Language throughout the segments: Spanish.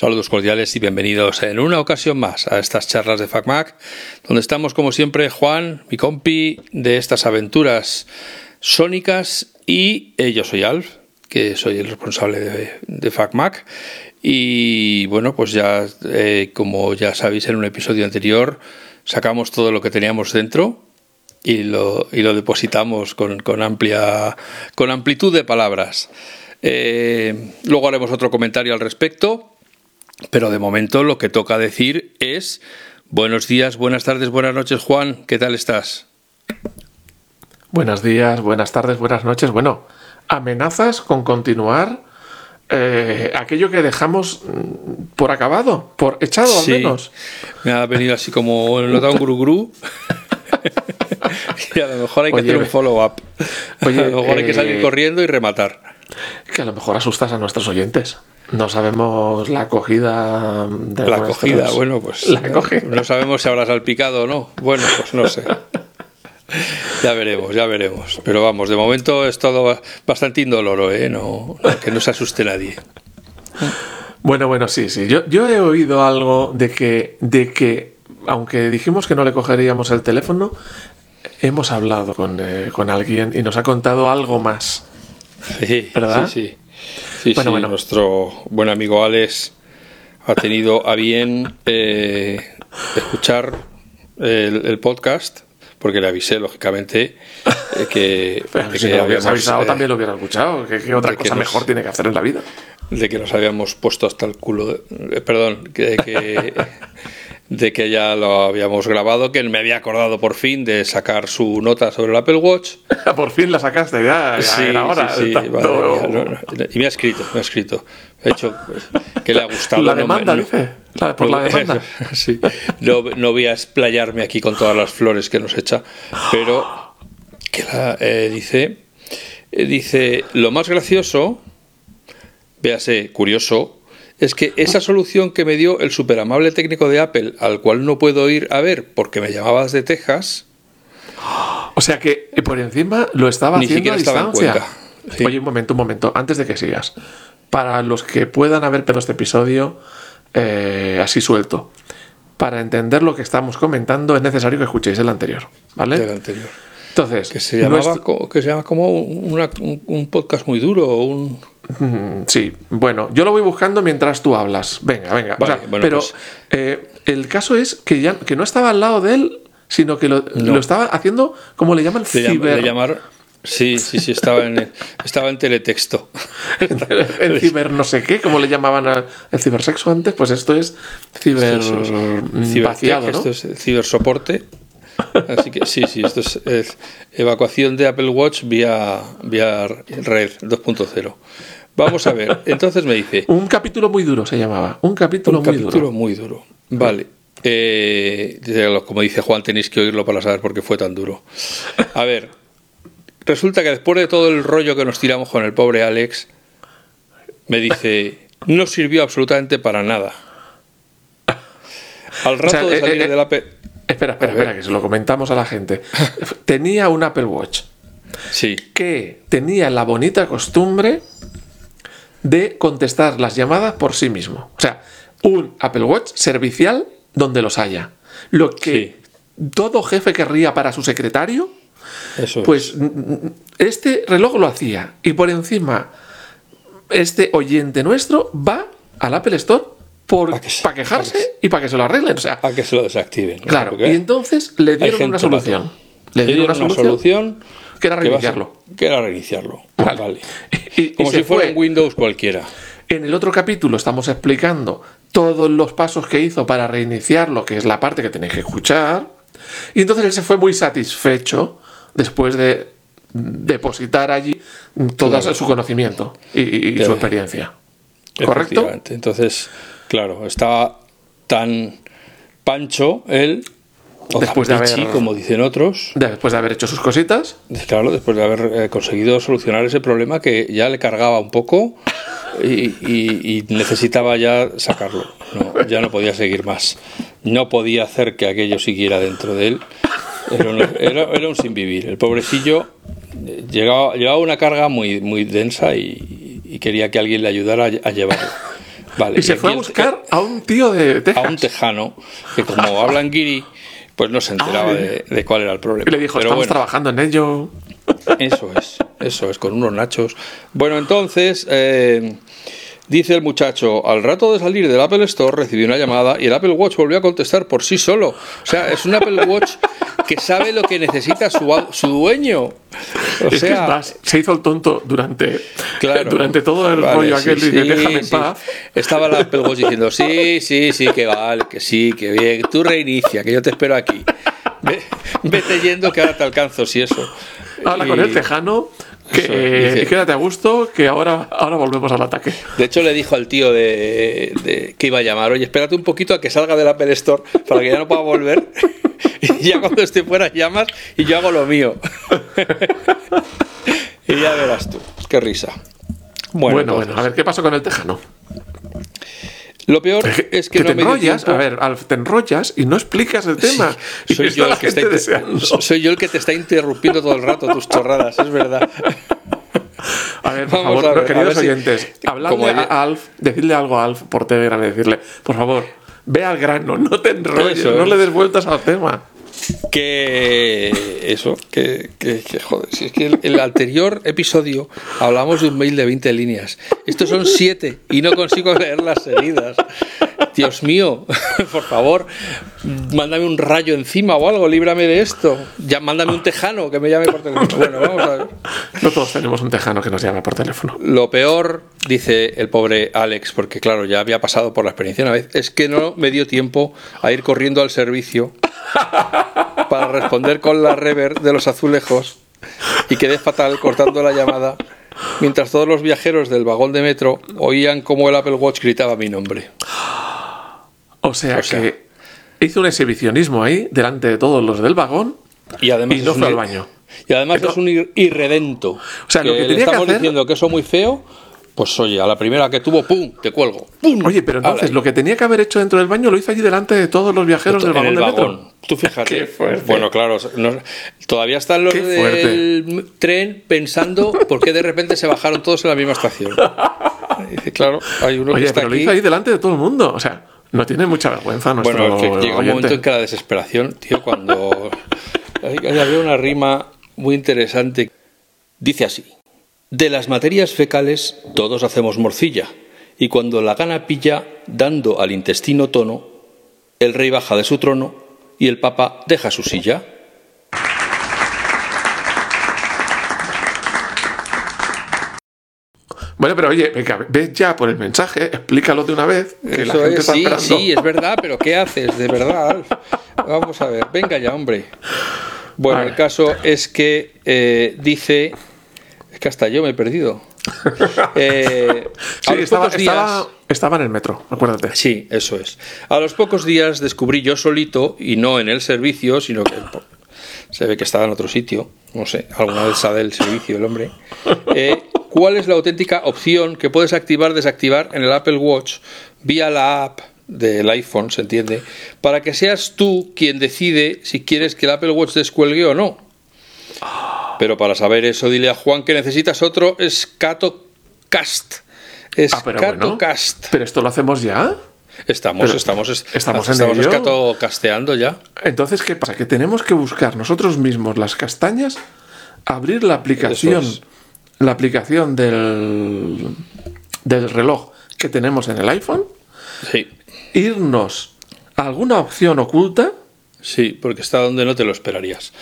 Saludos cordiales y bienvenidos en una ocasión más a estas charlas de FacMac, donde estamos como siempre Juan, mi compi de estas aventuras sónicas y eh, yo soy Alf, que soy el responsable de, de FacMac. Y bueno, pues ya eh, como ya sabéis en un episodio anterior, sacamos todo lo que teníamos dentro y lo, y lo depositamos con, con, amplia, con amplitud de palabras. Eh, luego haremos otro comentario al respecto pero de momento lo que toca decir es buenos días, buenas tardes, buenas noches, Juan, ¿qué tal estás? Buenos días, buenas tardes, buenas noches. Bueno, amenazas con continuar eh, aquello que dejamos mm, por acabado, por echado al menos. Me ha venido así como notado un gru gru. y a lo mejor hay que hacer un follow-up. a lo mejor hay que salir eh, corriendo y rematar. Que a lo mejor asustas a nuestros oyentes. No sabemos la acogida de La acogida, bueno, pues la acogida. no sabemos si habrá salpicado o no. Bueno, pues no sé. Ya veremos, ya veremos. Pero vamos, de momento es todo bastante indoloro, ¿eh? No, que no se asuste nadie. Bueno, bueno, sí, sí. Yo, yo he oído algo de que, de que, aunque dijimos que no le cogeríamos el teléfono, hemos hablado con, eh, con alguien y nos ha contado algo más. Sí, ¿verdad? Sí, sí. Sí, bueno, sí, bueno. nuestro buen amigo Alex ha tenido a bien eh, escuchar el, el, podcast, porque le avisé, lógicamente, eh, que... Pero que si lo hubieras avisado, eh, también lo hubiera escuchado. ¿Qué, qué otra cosa mejor tiene que hacer en la vida? De que nos habíamos puesto hasta el culo... De, perdón, que... que de que ya lo habíamos grabado, que me había acordado por fin de sacar su nota sobre el Apple Watch. por fin la sacaste, ya, ya sí, era hora. Sí, sí, vale, no, no. Y me ha escrito, me ha escrito. De hecho, que le ha gustado. La demanda, no, dice. La, por la demanda. sí. No, no voy a explayarme aquí con todas las flores que nos echa, pero que la, eh, dice, eh, dice, lo más gracioso, véase, curioso, es que esa solución que me dio el superamable técnico de Apple, al cual no puedo ir a ver porque me llamabas de Texas. O sea que por encima lo estaba ni haciendo a estaba distancia. Sí. Oye, un momento, un momento, antes de que sigas. Para los que puedan haber pedido este episodio eh, así suelto, para entender lo que estamos comentando es necesario que escuchéis el anterior, ¿vale? El anterior. Entonces, que se, llamaba, nuestro... que se llama como una, un, un, podcast muy duro, un... Sí, bueno, yo lo voy buscando mientras tú hablas. Venga, venga. Vale, o sea, bueno, pero pues... eh, el caso es que ya que no estaba al lado de él, sino que lo, No. lo estaba haciendo como le llaman ciber. Sí, sí, sí, estaba en, estaba en teletexto. el ciber no sé qué, como le llamaban al el cibersexo antes, pues esto es ciber es- mm, ¿no? Esto es cibersoporte. Así que sí, sí, esto es, es evacuación de Apple Watch vía, vía red 2.0. Vamos a ver, entonces me dice, Un capítulo muy duro se llamaba, un capítulo un muy capítulo duro. muy duro. Vale. Eh, como dice Juan, tenéis que oírlo para saber por qué fue tan duro. A ver, resulta que después de todo el rollo que nos tiramos con el pobre Alex, me dice, no sirvió absolutamente para nada. Al rato O sea, de eh, salir eh, del Apple... Espera, espera, A ver. espera, que se lo comentamos a la gente. Tenía un Apple Watch Sí, que tenía la bonita costumbre de contestar las llamadas por sí mismo. O sea, un Apple Watch servicial donde los haya. Lo que todo jefe querría para su secretario, eso es. pues este reloj lo hacía. Y por encima, este oyente nuestro va al Apple Store por, que para quejarse pa' que se- y para que se lo arreglen. O sea, a que se lo desactiven. claro. Y entonces le dieron una solución. Le dieron una solución, solución que era reiniciarlo. que era reiniciarlo. Vale. Vale. Y- y Como si fuera fue. un Windows cualquiera. En el otro capítulo estamos explicando todos los pasos que hizo para reiniciarlo, que es la parte que tenéis que escuchar. Y entonces él se fue muy satisfecho después de depositar allí todo Claro. su conocimiento y, y- su experiencia. ¿Correcto? Entonces, claro, estaba tan pancho él, o Después de haber- como dicen otros, Después de haber hecho sus cositas. claro, después de haber eh, conseguido solucionar ese problema que ya le cargaba un poco y, y- y necesitaba ya sacarlo. No, ya no podía seguir más. No podía hacer que aquello siguiera dentro de él. Era un, era- era un sin vivir. El pobrecillo eh, llegaba, llevaba una carga muy, muy densa y, y quería que alguien le ayudara a, a llevarlo. Vale, y se fue a el- buscar a un tío de Texas. a un tejano que como hablan guiri, pues no se enteraba Ay. de, de cuál era el problema. y le dijo, Pero estamos bueno, trabajando en ello. Eso es, eso es, con unos nachos. Bueno, entonces, eh, dice el muchacho, al rato de salir del Apple Store recibió una llamada y el Apple Watch volvió a contestar por sí solo. O sea, es un Apple Watch que sabe lo que necesita su, su dueño. O es que es sea, más, se hizo el tonto durante, Claro. durante todo el Vale, rollo sí, aquel de sí, déjame en sí. paz. Estaba la Apple Watch diciendo, sí, sí, sí, que vale, que sí, que bien, tú reinicia, que yo te espero aquí. Ve- Vete yendo que ahora te alcanzo, si eso. Habla Y- con el tejano que dice- quédate a gusto, que ahora, ahora volvemos al ataque. De hecho, le dijo al tío de, de- que iba a llamar, oye, espérate un poquito a que salga del Apple Store para que ya no pueda volver. y ya cuando esté fuera llamas y yo hago lo mío. y ya verás tú. Qué risa. Bueno, Bueno, entonces, bueno, a ver, ¿qué pasó con el tejano? Lo peor es que, te no me dio enrollas, a ver, Alf, te enrollas y no explicas el tema. Soy yo, el que está gente inter- deseando. soy yo el que te está interrumpiendo todo el rato tus chorradas, es verdad. A ver, por Vamos favor, ver, queridos ver si- oyentes, habladle ayer- a Alf, decidle algo a Alf por Telegram y decirle, por favor, ve al grano, no te enrolles, Eso no le des vueltas al tema. Que eso, que, que- que, joder, si es que el, el anterior episodio hablamos de un mail de 20 líneas. Estos son 7 y no consigo leerlas seguidas. Dios mío, por favor, mándame un rayo encima o algo, líbrame de esto. Ya mándame un tejano que me llame por teléfono. Bueno, vamos a ver. No todos tenemos un tejano que nos llame por teléfono. Lo peor, dice el pobre Alex, porque claro, ya había pasado por la experiencia una vez, es que no me dio tiempo a ir corriendo al servicio para responder con la rever de los azulejos y quedé fatal cortando la llamada mientras todos los viajeros del vagón de metro oían cómo el Apple Watch gritaba mi nombre. O sea, O sea- que hizo un exhibicionismo ahí delante de todos los del vagón Y además y no fue al baño. Y además es un ir- irredento. O sea, lo que le que estamos hacer- diciendo que eso es muy feo, pues oye, a la primera que tuvo, ¡pum! te cuelgo. ¡Pum! Oye, pero entonces lo que tenía que haber hecho dentro del baño lo hizo allí delante de todos los viajeros del en vagón metro. Tú fíjate. Qué. Bueno, claro, no- todavía están los del tren pensando por qué de repente se bajaron todos en la misma estación. Y Dice, claro, hay uno que está pero lo aquí. hizo ahí delante de todo el mundo. O sea, no tiene mucha vergüenza nuestro Bueno, que llega un momento en que la desesperación, tío, cuando había una rima muy interesante. Dice así: De las materias fecales todos hacemos morcilla, y cuando la gana pilla, dando al intestino tono, el rey baja de su trono y el papa deja su silla. Bueno, pero oye, venga, ve ya por el mensaje, explícalo de una vez, que la gente es, está sí, esperando. sí, es verdad, pero ¿qué haces? De verdad, Alf. Vamos a ver, venga ya, hombre. Bueno, Vale. el caso es que eh, dice. Que hasta yo me he perdido. Eh, a Sí, los estaba, pocos días- estaba, estaba en el metro, acuérdate. Sí, eso es. A los pocos días descubrí yo solito, y no en el servicio, sino que se ve que estaba en otro sitio, no sé, alguna vez sabe el servicio el hombre, eh, cuál es la auténtica opción que puedes activar, desactivar en el Apple Watch vía la app del iPhone, se entiende, para que seas tú quien decide si quieres que el Apple Watch descuelgue o no. Pero para saber eso, dile a Juan que necesitas otro ScatoCast. Ah, pero bueno. ScatoCast. Pero esto lo hacemos ya. Estamos, Pero estamos, es- estamos en casteando ya. Entonces, ¿qué pasa? Que tenemos que buscar nosotros mismos las castañas, abrir la aplicación, la aplicación del, del reloj que tenemos en el iPhone, Sí, irnos a alguna opción oculta. sí, porque está donde no te lo esperarías.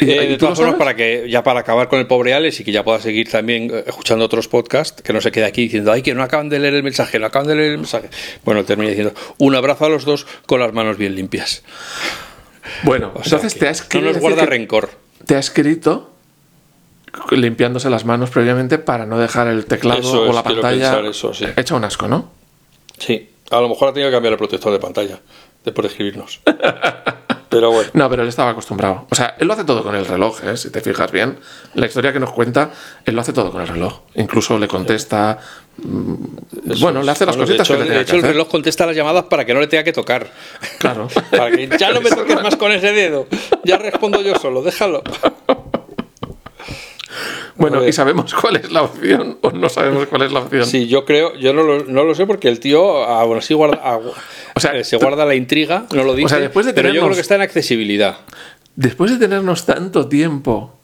¿Y- Eh, de todas formas, para que ya para acabar con el pobre Alex y que ya pueda seguir también eh, escuchando otros podcasts, que no se quede aquí diciendo, ay, que no acaban de leer el mensaje, no acaban de leer el mensaje. Bueno, termina diciendo, un abrazo a los dos con las manos bien limpias. Bueno, O sea entonces te has no nos guarda rencor. Te ha escrito limpiándose las manos previamente para no dejar el teclado Eso o es, la pantalla eso, sí. hecha un asco, ¿no? Sí, a lo mejor ha tenido que cambiar el protector de pantalla después de escribirnos. Pero bueno. No, pero él estaba acostumbrado. O sea, él lo hace todo con el reloj, ¿eh? si te fijas bien. La historia que nos cuenta, él lo hace todo con el reloj. Incluso le contesta. mm, bueno, le hace las Bueno, de cositas hecho, que le de hecho, el hacer. reloj contesta las llamadas para que no le tenga que tocar. Claro. Para que ya no me toques más con ese dedo. Ya respondo yo solo, déjalo. Bueno, A. ¿y sabemos cuál es la opción o no sabemos cuál es la opción? Sí, yo creo, yo no lo, no lo sé porque el tío aún así guarda, agu- O sea, eh, se guarda la intriga, no lo dice, después de pero yo tenernos- creo que está en accesibilidad. Después de tenernos tanto tiempo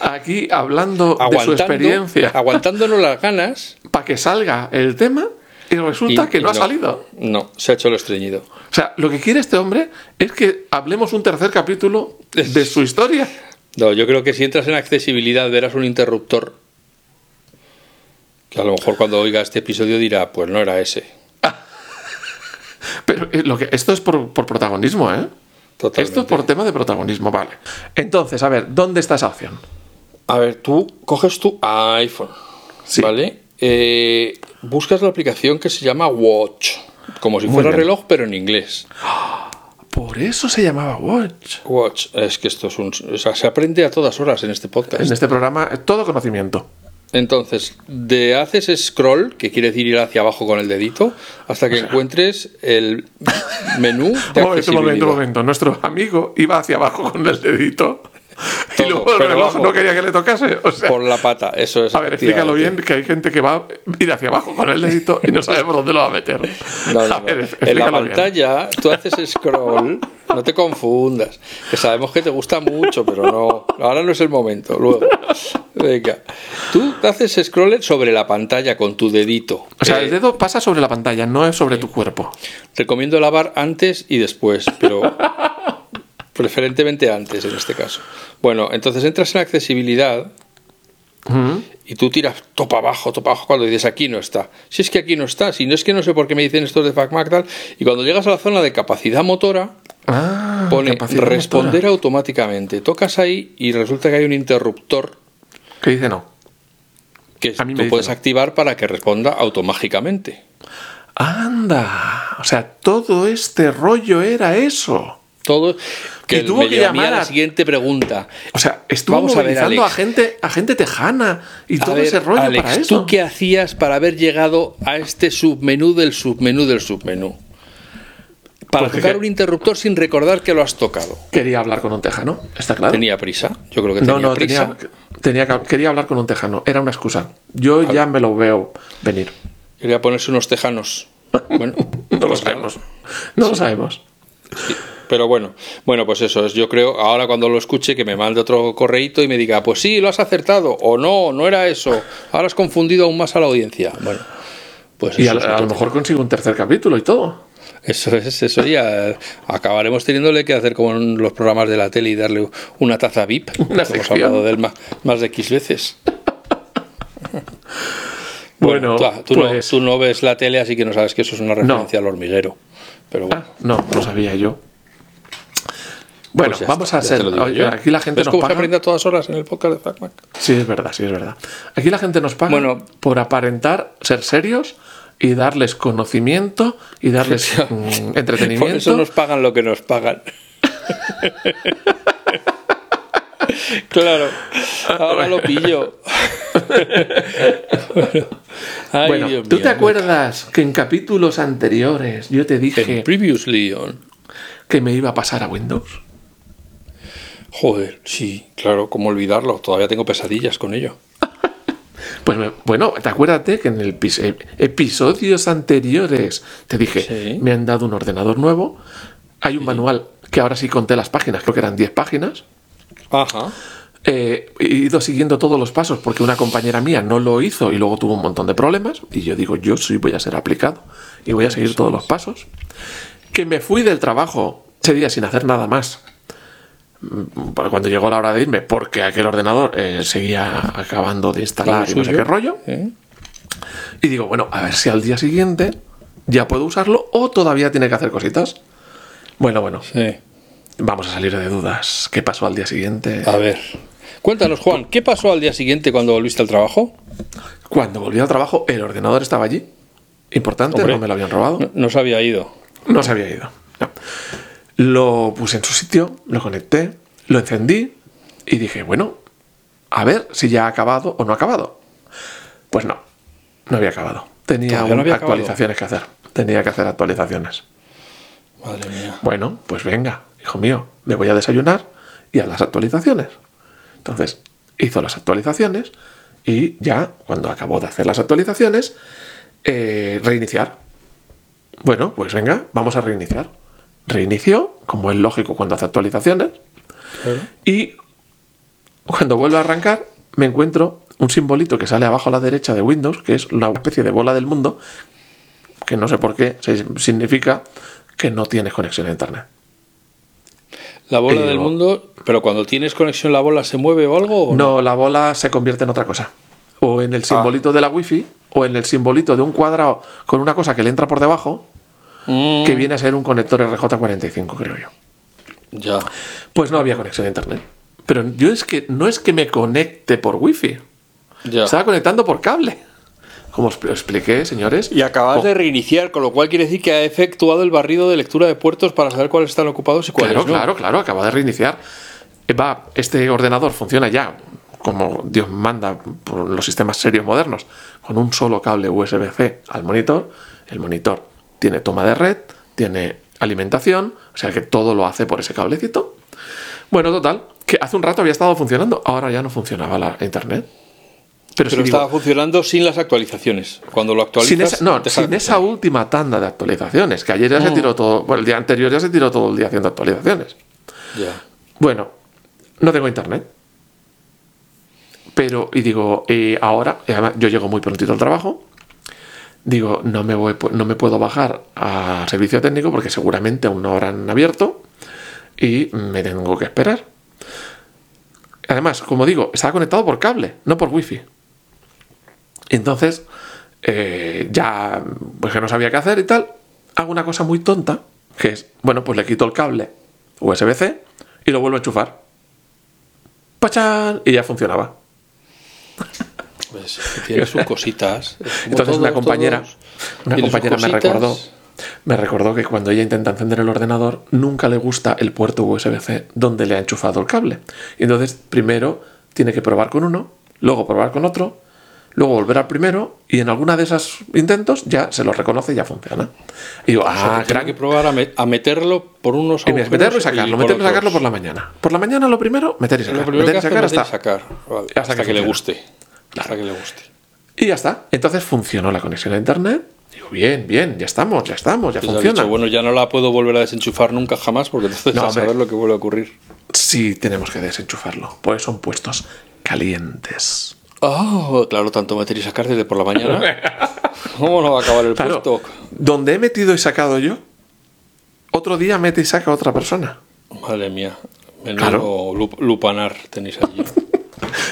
aquí hablando de su experiencia aguantándonos las ganas para que salga el tema y resulta y- que y no, ha salido. No, se ha hecho lo estreñido. O sea, lo que quiere este hombre es que hablemos un tercer capítulo de su historia. No, yo creo que si entras en accesibilidad verás un interruptor que a lo mejor cuando oiga este episodio dirá, pues no era ese. Pero eh, lo que, esto es por, por protagonismo, ¿eh? Totalmente. Esto es por tema de protagonismo, vale. Entonces, a ver, ¿dónde está esa opción? A ver, tú coges tu iPhone, Sí. ¿vale? Eh, buscas la aplicación que se llama Watch, como si Muy fuera bien. reloj, pero en inglés. Por eso se llamaba Watch. Watch, es que esto es un... O sea, se aprende a todas horas en este podcast. En este programa todo conocimiento. Entonces, de haces scroll, que quiere decir ir hacia abajo con el dedito, hasta que encuentres el menú de Un momento, un momento, un momento. Nuestro amigo iba hacia abajo con el dedito. Y luego el reloj vamos. no quería que le tocase. O sea, Por la pata, eso es. a ver, explícalo bien, que hay gente que va a ir hacia abajo con el dedito y no sabe por dónde lo va a meter. No, no, A no. ver, En la bien. pantalla tú haces scroll, no te confundas. Que sabemos que te gusta mucho, pero no. Ahora no es el momento. Luego. Venga. Tú haces scroll sobre la pantalla con tu dedito. O sea, Eh, el dedo pasa sobre la pantalla, no es sobre tu cuerpo. Recomiendo lavar antes y después, pero preferentemente antes en este caso. Bueno, entonces entras en accesibilidad y tú tiras topa abajo, topa abajo cuando dices aquí no está. Si es que aquí no está, si no es que no sé por qué me dicen estos de FacMac tal, y cuando llegas a la zona de capacidad motora, Ah, pone capacidad responder motora. automáticamente. Tocas ahí y resulta que hay un interruptor Que dice no. que A mí me tú puedes no. activar para que responda automáticamente. Anda. O sea, todo este rollo era eso. Todo que Y tuvo me que lleva a llamar la siguiente pregunta. O sea, estuvo Vamos a ver, gente, a gente tejana y A todo ver, ese rollo Alex, para eso. ¿tú qué hacías para haber llegado a este submenú del submenú del submenú? Para Porque tocar que- un interruptor sin recordar que lo has tocado. Quería hablar con un tejano, está claro. ¿Tenía prisa? Yo creo que no, tenía no, prisa. tenía, tenía que- quería hablar con un tejano. Era una excusa. Yo ya me lo veo venir. Quería ponerse unos tejanos. Bueno, No lo pues sabemos. No lo sabemos. Sí, Pero bueno, bueno, pues eso es. Yo creo, ahora cuando lo escuche, que me mande otro correíto y me diga, pues sí, lo has acertado, o no, no era eso. Ahora has confundido aún más a la audiencia. Bueno, pues Y a, a lo mejor consigo un tercer capítulo y todo. Eso es, eso ya. Acabaremos teniéndole que hacer como en los programas de la tele y darle una taza VIP. Una Hemos hablado de él más, más de X veces. Bueno, tú, tú no, pues- tú no ves la tele, así que no sabes que eso es una referencia al hormiguero. Pero bueno, Ah, no, no sabía yo. Bueno, pues vamos está, a ser. oye, aquí la gente ¿Ves nos paga. aprende a todas horas en el podcast de FacMac? Sí, es verdad, sí, es verdad. Aquí la gente nos paga Bueno. por aparentar ser serios y darles conocimiento y darles mm, entretenimiento. Por eso nos pagan lo que nos pagan. claro, ahora lo pillo. Bueno. Ay, bueno, Dios ¿tú mío. te acuerdas que en capítulos anteriores yo te dije En Previously on. que me iba a pasar a Windows? Joder, sí, claro, cómo olvidarlo. Todavía tengo pesadillas con ello. Pues me- bueno, te acuérdate que en el eh, episodios anteriores te dije, Sí. me han dado un ordenador nuevo, hay un manual que ahora sí conté las páginas, creo que eran 10 páginas, Ajá. Eh, he ido siguiendo todos los pasos porque una compañera mía no lo hizo y luego tuvo un montón de problemas. Y yo digo, yo sí voy a ser aplicado y voy a seguir todos los pasos. Que me fui del trabajo ese día sin hacer nada más. Cuando llegó la hora de irme, porque aquel ordenador eh, seguía acabando de instalar y no sé qué rollo. ¿Eh? Y digo, bueno, a ver si al día siguiente ya puedo usarlo o todavía tiene que hacer cositas. Bueno, bueno, Sí. vamos a salir de dudas. ¿Qué pasó al día siguiente? A ver. Cuéntanos, Juan, ¿qué pasó al día siguiente cuando volviste al trabajo? Cuando volví al trabajo, el ordenador estaba allí. Importante, Hombre. no me lo habían robado. No, no se había ido. No se había ido. no. Lo puse en su sitio, lo conecté, lo encendí y dije, bueno, a ver si ya ha acabado o no ha acabado. Pues no, no había acabado. Tenía no acabado. actualizaciones que hacer. Tenía que hacer actualizaciones. Madre mía. Bueno, pues venga, hijo mío, me voy a desayunar y a las actualizaciones. Entonces, hizo las actualizaciones y ya cuando acabó de hacer las actualizaciones, eh, reiniciar. Bueno, pues venga, vamos a reiniciar. Reinició, como es lógico cuando hace actualizaciones, y cuando vuelvo a arrancar me encuentro un simbolito que sale abajo a la derecha de Windows, que es una especie de bola del mundo, que no sé por qué significa que no tienes conexión a Internet. La bola del mundo, pero cuando tienes conexión la bola se mueve o algo. no, la bola se convierte en otra cosa. O en el simbolito Ah. de la wifi, o en el simbolito de un cuadrado con una cosa que le entra por debajo, Mm, que viene a ser un conector RJ45, creo yo. Ya. Pues no había conexión a internet. Pero yo es que no es que me conecte por wifi. Ya. Estaba conectando por cable. Como os expliqué, señores. Y acabas Oh, de reiniciar, con lo cual quiere decir que ha efectuado el barrido de lectura de puertos para saber cuáles están ocupados y cuáles Claro, no. claro, claro, acaba de reiniciar. Eh, Va, este ordenador funciona ya como Dios manda por los sistemas serios modernos, con un solo cable USB-C al monitor. El monitor tiene toma de red, tiene alimentación, o sea que todo lo hace por ese cablecito. Bueno, total, que hace un rato había estado funcionando, ahora ya no funcionaba la internet. Pero, Pero sí digo, estaba funcionando sin las actualizaciones. Cuando lo actualizas. sin esa, no, sin esa última tanda de actualizaciones, que ayer ya se Mm. tiró todo, bueno, el día anterior ya se tiró todo el día haciendo actualizaciones. Ya. Bueno, no tengo internet. Pero, y digo, eh, ahora, yo llego muy prontito al trabajo, digo, no me, no me puedo bajar al servicio técnico porque seguramente aún no habrán abierto y me tengo que esperar. Además, como digo, estaba conectado por cable, no por wifi. Entonces, eh, ya, pues que no sabía qué hacer y tal, hago una cosa muy tonta, que es, bueno, pues le quito el cable USB-C y lo vuelvo a enchufar. ¡Pachán! Y ya funcionaba. Pues, tiene sus cositas. Entonces una compañera, todos. una compañera me recordó, me recordó que cuando ella intenta encender el ordenador, nunca le gusta el puerto USB-C donde le ha enchufado el cable. Y entonces primero tiene que probar con uno, luego probar con otro, luego volver al primero y en alguna de esos intentos ya se lo reconoce y ya funciona. Y digo, O sea, ah, que tiene crack. que probar a, met- a meterlo por unos Y meterlo y sacarlo, meterlo y sacarlo por la mañana. Por la mañana lo primero, meter y sacar. Meter y sacar hasta, y sacar. Vale, hasta hasta, que que, le funcione. Hasta que le guste. Y ya está. Entonces funcionó la conexión a internet. Digo, bien, bien, ya estamos, ya estamos, ya ha funciona. dicho, bueno, ya no la puedo volver a desenchufar nunca jamás porque entonces No, a saber lo que vuelve a ocurrir. Sí, tenemos que desenchufarlo. Pues son puestos calientes. Oh, claro, tanto meter y sacar desde por la mañana. ¿Cómo no va a acabar el Claro, puesto? donde he metido y sacado yo, otro día mete y saca otra persona. Madre mía. Menudo Claro. lup- lupanar tenéis allí.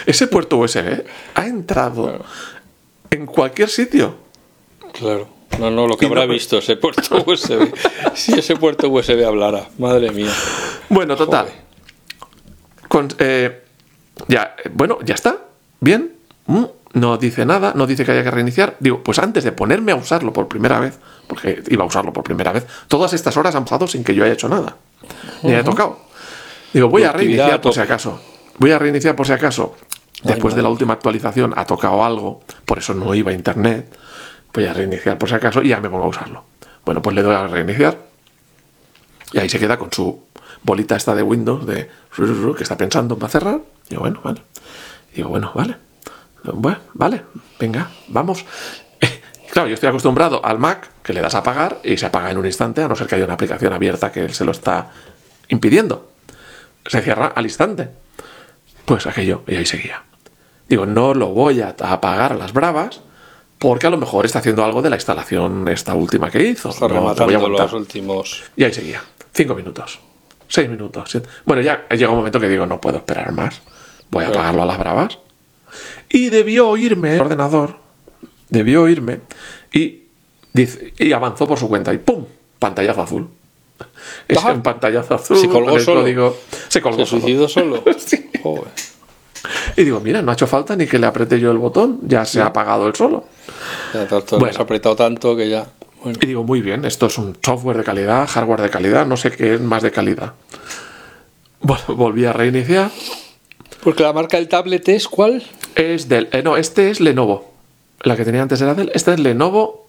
Ese puerto USB ha entrado en cualquier sitio. Claro. No, no, lo que Y habrá visto ese puerto USB. si ese puerto USB hablara. Madre mía. Bueno, total. Con- eh, ya, eh, bueno, ya está. Bien. Mm, No dice nada, no dice que haya que reiniciar. Digo, pues antes de ponerme a usarlo por primera vez, porque iba a usarlo por primera vez, todas estas horas han pasado sin que yo haya hecho nada. Ni haya tocado. Digo, voy a reiniciar por si acaso. Voy a reiniciar por si acaso. Después de la última actualización ha tocado algo, por eso no iba a internet. Voy a reiniciar por si acaso y ya me pongo a usarlo. Bueno, pues le doy a reiniciar. Y ahí se queda con su bolita esta de Windows de que está pensando para cerrar. Y yo, bueno, vale. Digo, bueno, vale. Bueno, vale, venga, vamos. Claro, yo estoy acostumbrado al Mac que le das a apagar y se apaga en un instante, a no ser que haya una aplicación abierta que se lo está impidiendo. Se cierra al instante. Pues aquello, y ahí seguía. Digo, no lo voy a apagar a las bravas porque a lo mejor está haciendo algo de la instalación esta última que hizo. Está No, te voy a rematando aguantar. los últimos. Y ahí seguía. Cinco minutos. Seis minutos. siete. Bueno, ya llega un momento que digo, no puedo esperar más. Voy a apagarlo a las bravas. Y debió oírme el ordenador. Debió oírme. Y, dice, y avanzó por su cuenta. Y ¡pum! Pantallazo azul. Es Ajá. un pantallazo azul. Se colgó el solo. código. Se colgó ¿Se solo. suicidó solo? Sí. Joder. Y digo, mira, no ha hecho falta ni que le apriete yo el botón. Ya se ha apagado el solo. Ya Bueno. has apretado tanto que ya. Bueno, Y digo, muy bien, esto es un software de calidad, hardware de calidad, no sé qué es más de calidad. Vol- Volví a reiniciar. porque la marca del tablet es cuál? Es del. eh, no, este es Lenovo. La que tenía antes era del. Este es Lenovo.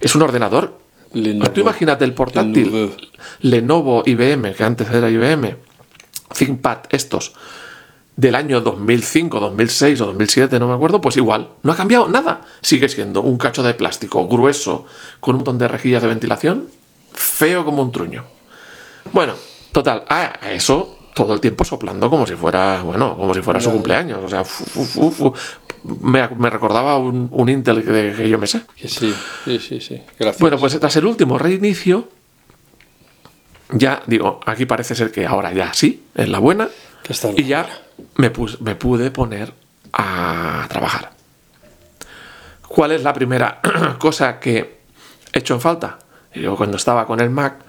Es un ordenador. Lenovo. Tú imagínate el portátil. Lenovo. Lenovo IBM, que antes era IBM. ThinkPad, estos. del año 2005, 2006 o 2007, no me acuerdo, pues igual, no ha cambiado nada. Sigue siendo un cacho de plástico grueso con un montón de rejillas de ventilación, feo como un truño. Bueno, total, a eso todo el tiempo soplando como si fuera, bueno, como si fuera su cumpleaños. O sea, me, recordaba un, Intel que, yo me sé. Sí, sí, sí, sí. Gracias. Bueno, pues tras el último reinicio, ya digo, aquí parece ser que ahora ya sí, es la buena. y ya me, me pude poner a trabajar. ¿Cuál es la primera cosa que he hecho en falta? Yo cuando estaba con el Mac,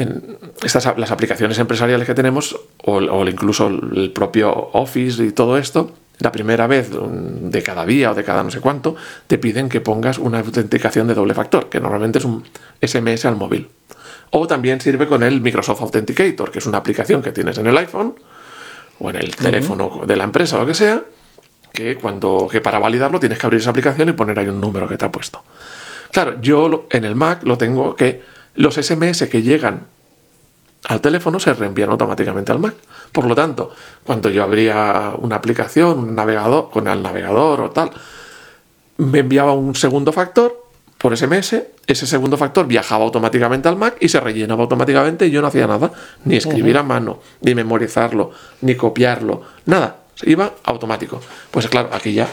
en estas, las aplicaciones empresariales que tenemos, o, incluso el propio Office y todo esto, la primera vez de cada día o de cada no sé cuánto, te piden que pongas una autenticación de doble factor, que normalmente es un SMS al móvil. O también sirve con el Microsoft Authenticator, que es una aplicación que tienes en el iPhone o en el teléfono de la empresa o lo que sea, que, cuando, que para validarlo tienes que abrir esa aplicación y poner ahí un número que te ha puesto. Claro, yo en el Mac lo tengo que los SMS que llegan al teléfono se reenvían automáticamente al Mac. Por lo tanto, cuando yo abría una aplicación, un navegador, con el navegador o tal, me enviaba un segundo factor por SMS, ese segundo factor viajaba automáticamente al Mac y se rellenaba automáticamente y yo no hacía nada, ni escribir a mano, ni memorizarlo, ni copiarlo, nada, iba automático. Pues claro, aquí ya,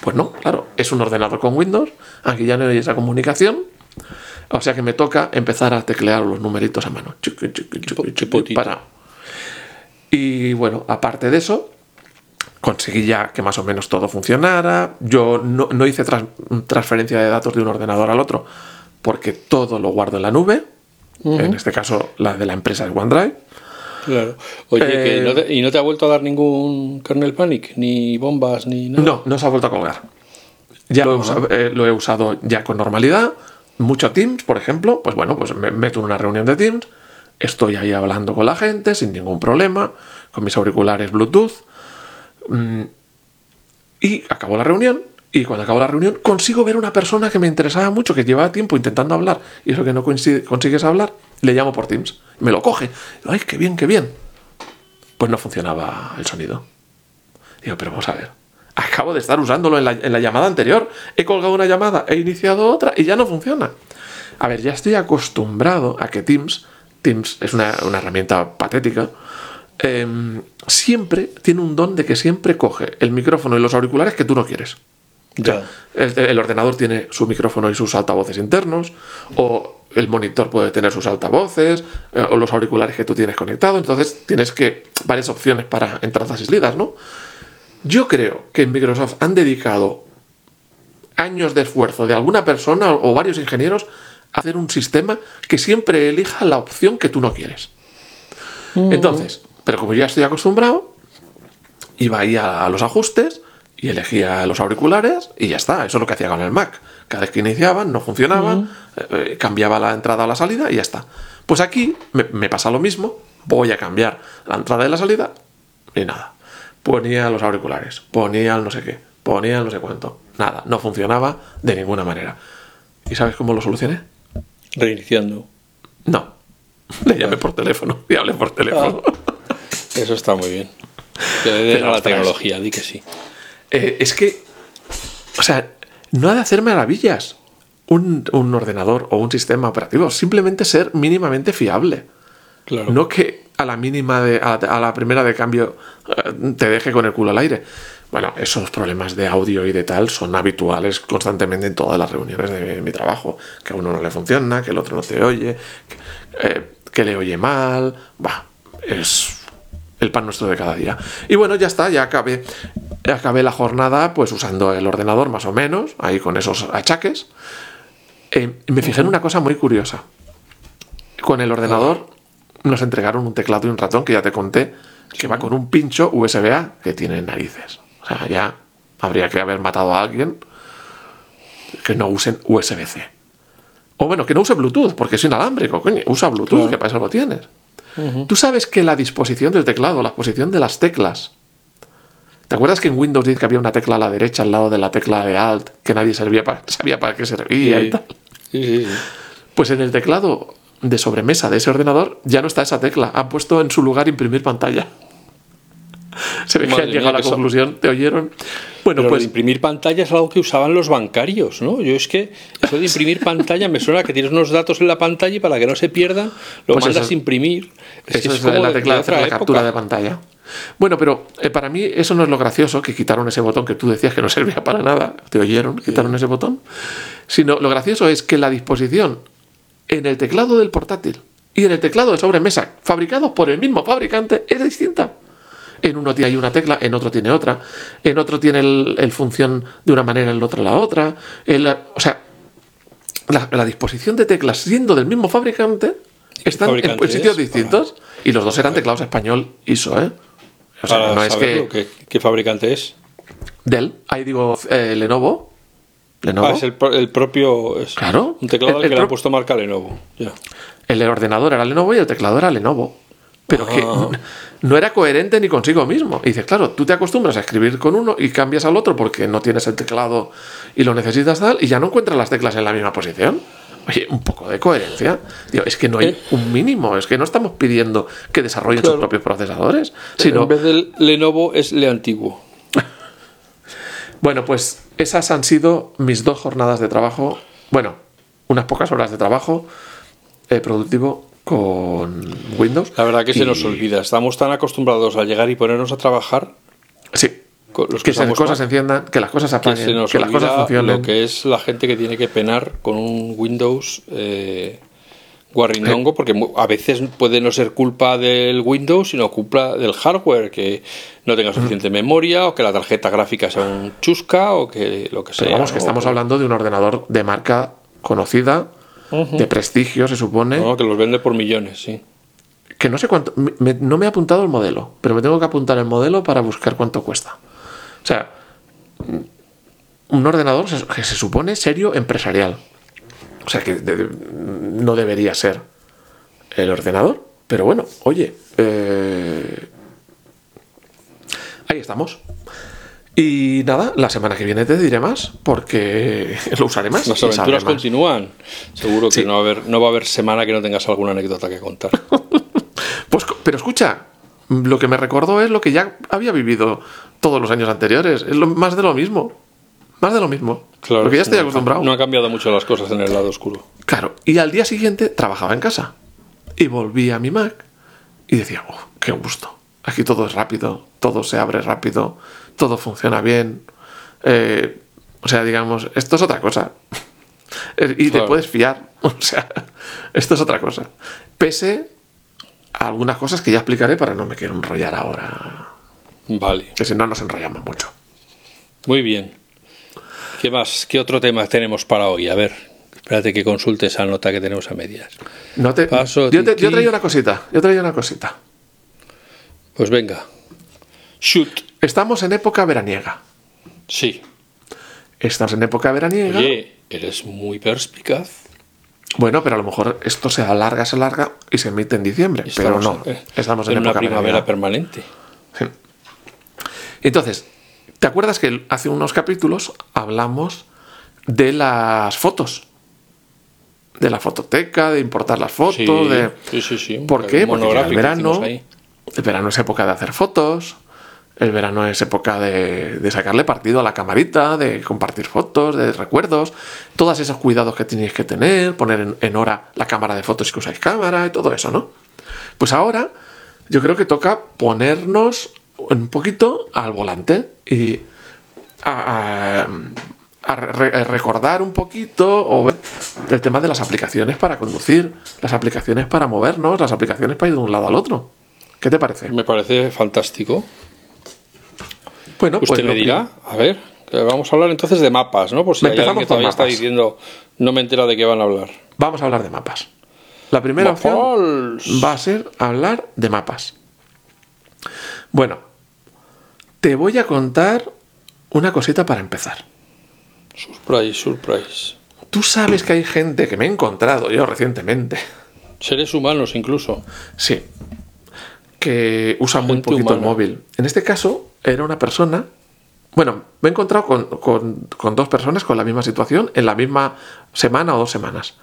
pues no, claro, es un ordenador con Windows, aquí ya no hay esa comunicación o sea que me toca empezar a teclear los numeritos a mano. Para. Y bueno, aparte de eso, conseguí ya que más o menos todo funcionara. Yo no, hice transferencia de datos de un ordenador al otro porque todo lo guardo en la nube. En este caso, la de la empresa es OneDrive. Claro. Oye, no ¿y no te ha vuelto a dar ningún kernel panic? ¿Ni bombas? ni nada? No, no se ha vuelto a colgar. Ya lo, eh, lo, he usado ya con normalidad mucho Teams, por ejemplo, pues bueno, pues me meto en una reunión de Teams, estoy ahí hablando con la gente sin ningún problema, con mis auriculares Bluetooth, mm, y acabo la reunión. Y cuando acabo la reunión consigo ver una persona que me interesaba mucho, que llevaba tiempo intentando hablar, y eso que no consigues hablar, le llamo por Teams. Me lo coge. ¡Ay, qué bien, qué bien! Pues no funcionaba el sonido. Digo, pero vamos a ver acabo de estar usándolo en la, llamada anterior. He colgado una llamada, he iniciado otra y ya no funciona. A ver, ya estoy acostumbrado a que Teams, Teams es una, herramienta patética, em, siempre tiene un don de que siempre coge el micrófono y los auriculares que tú no quieres. Ya. El, ordenador tiene su micrófono y sus altavoces internos, o el monitor puede tener sus altavoces, eh, o los auriculares que tú tienes conectados, entonces tienes que varias opciones para entradas y salidas, ¿no? Yo creo que en Microsoft han dedicado años de esfuerzo de alguna persona o varios ingenieros a hacer un sistema que siempre elija la opción que tú no quieres. Mm. Entonces, pero como ya estoy acostumbrado, iba ahí a, los ajustes y elegía los auriculares y ya está. Eso es lo que hacía con el Mac. Cada vez que iniciaban, no funcionaban, mm. eh, eh, cambiaba la entrada o la salida y ya está. Pues aquí me pasa lo mismo. Voy a cambiar la entrada y la salida y nada ponía los auriculares, ponía el no sé qué, ponía el no sé cuánto. Nada, no funcionaba de ninguna manera. ¿Y sabes cómo lo solucioné? Reiniciando. No. Le llamé por teléfono y hablé por teléfono. Ah. eso está muy bien. Que la tecnología, di que sí. Eh, es que, o sea, no ha de hacer maravillas un, un ordenador o un sistema operativo, simplemente ser mínimamente fiable. Claro. No que a la mínima, de, a, la primera de cambio, eh, te deje con el culo al aire. Bueno, esos problemas de audio y de tal son habituales constantemente en todas las reuniones de mi trabajo. Que a uno no le funciona, que el otro no te oye, que, eh, le oye mal. Va, es el pan nuestro de cada día. Y bueno, ya está, ya acabé, acabé la jornada pues usando el ordenador más o menos, ahí con esos achaques. Eh, me fijé en una cosa muy curiosa. Con el ordenador nos entregaron un teclado y un ratón que ya te conté, que va con un pincho USB-A que tiene narices. O sea, ya habría que haber matado a alguien que no usen USB-C. O bueno, que no use Bluetooth, porque es inalámbrico, coño. Usa Bluetooth, que para eso lo tienes. Tú sabes que la disposición del teclado, la posición de las teclas. ¿Te acuerdas que en Windows 10 que había una tecla a la derecha al lado de la tecla de Alt, que nadie sabía para qué servía y tal? Pues en el teclado de sobremesa de ese ordenador ya no está esa tecla. Han puesto en su lugar imprimir pantalla. Se ve que han llegado a la son- conclusión, ¿te oyeron? Bueno, Pero lo pues de imprimir pantalla es algo que usaban los bancarios, ¿no? Yo es que eso de imprimir pantalla me suena que tienes unos datos en la pantalla y para que no se pierdan lo Pues mandas eso- a imprimir. Es Eso es es como la de- tecla de de hacer la captura época. de pantalla. Bueno, pero eh, para mí eso no es lo gracioso, que quitaron ese botón que tú decías que no servía para nada, te oyeron, quitaron ese botón, sino lo gracioso es que la disposición en el teclado del portátil y en el teclado de sobremesa, fabricados por el mismo fabricante, es distinta. En uno tiene una tecla, en otro tiene otra, en otro tiene el, el función de una manera, en el otro la otra. o sea, la, la disposición de teclas siendo del mismo fabricante están en, fabricante en sitios es? distintos y los dos eran teclados español ISO, ¿eh? O sea, no es que ¿qué, qué fabricante es? Dell, ahí digo eh, Lenovo, Lenovo, Ah, es el, el propio. es Claro. Un teclado El- al el que le han puesto marca Lenovo. El ordenador era Lenovo y el teclado era Lenovo. Pero que Ah. no era coherente ni consigo mismo. Y dices, claro, tú te acostumbras a escribir con uno y cambias al otro porque no tienes el teclado y lo necesitas tal, y ya no encuentras las teclas en la misma posición. Oye, un poco de coherencia. Digo, es que no hay Eh. un mínimo, es que no estamos pidiendo que desarrollen sus propios procesadores, sino En vez del Lenovo es Le Antiguo. Bueno, pues esas han sido mis dos jornadas de trabajo. Bueno, unas pocas horas de trabajo eh, productivo con Windows. La verdad que se nos olvida. Estamos tan acostumbrados a llegar y ponernos a trabajar Sí. los Que que las cosas se enciendan, que las cosas se que se nos que las cosas funcionen. lo que es la gente que tiene que penar con un Windows eh, guarrindongo, porque mu- a veces puede no ser culpa del Windows, sino culpa del hardware, que no tenga suficiente memoria, o que la tarjeta gráfica sea un chusca, o que lo que sea. Pero vamos, que ¿no? estamos hablando de un ordenador de marca conocida, de prestigio, se supone. No, que los vende por millones, sí. Que no sé cuánto. me- no me he apuntado el modelo, pero me tengo que apuntar el modelo para buscar cuánto cuesta. O sea, un ordenador que se supone serio empresarial. O sea, que de- no debería ser el ordenador. Pero bueno, oye, eh, ahí estamos. Y nada, la semana que viene te diré más, porque lo usaré más. Las aventuras más. continúan. Seguro que Sí. no, va a haber, no va a haber semana que no tengas alguna anécdota que contar. Pues, pero escucha, lo que me recordó es lo que ya había vivido todos los años anteriores. Es lo, más de lo mismo. Más de lo mismo. Claro, Porque ya estoy no, acostumbrado. No han cambiado mucho las cosas en el lado oscuro. Claro. Y al día siguiente trabajaba en casa. Y volví a mi Mac y decía, oh, qué gusto. Aquí todo es rápido, todo se abre rápido, todo funciona bien. Eh, o sea, digamos, esto es otra cosa. Y te puedes fiar. O sea, esto es otra cosa. Pese a algunas cosas que ya explicaré para no me quiero enrollar ahora. Vale. Que si no nos enrollamos mucho. Muy bien. ¿Qué más? ¿Qué otro tema tenemos para hoy? A ver, espérate que consulte esa nota que tenemos a medias. No te, Paso, yo, te, yo tiki. traía una cosita. Yo traía una cosita. Pues venga. Shoot. Estamos en época veraniega. Sí. Estamos en época veraniega. Oye, eres muy perspicaz. Bueno, pero a lo mejor esto se alarga, se alarga y se emite en diciembre. pero no. en- Estamos en, en una época primavera veraniega. permanente. Sí. Entonces, ¿te acuerdas que hace unos capítulos hablamos de las fotos? De la fototeca, de importar las fotos, Sí, de... sí, sí, sí. ¿Por qué? Porque el verano. El verano es época de hacer fotos. El verano es época de, de sacarle partido a la camarita, de compartir fotos, de recuerdos, todos esos cuidados que tenéis que tener, poner en, en hora la cámara de fotos si que usáis cámara y todo eso, ¿no? Pues ahora yo creo que toca ponernos un poquito al volante y a, a- a re- a recordar un poquito o ver el tema de las aplicaciones para conducir, las aplicaciones para movernos, las aplicaciones para ir de un lado al otro. ¿Qué te parece? Me parece fantástico. Bueno, Usted pues me que- dirá, a ver, que vamos a hablar entonces de mapas, ¿no? Por si hay alguien Empezamos que todavía está mapas. diciendo, no me entera de qué van a hablar. Vamos a hablar de mapas. La primera opción va a ser hablar de mapas. Bueno, te voy a contar una cosita para empezar. Surprise, surprise. Tú sabes que hay gente que me he encontrado yo recientemente, Seres humanos incluso. sí, que usa muy poquito el móvil. En este caso, era una persona. Bueno, me he encontrado con, con- con dos personas con la misma situación en la misma semana o dos semanas.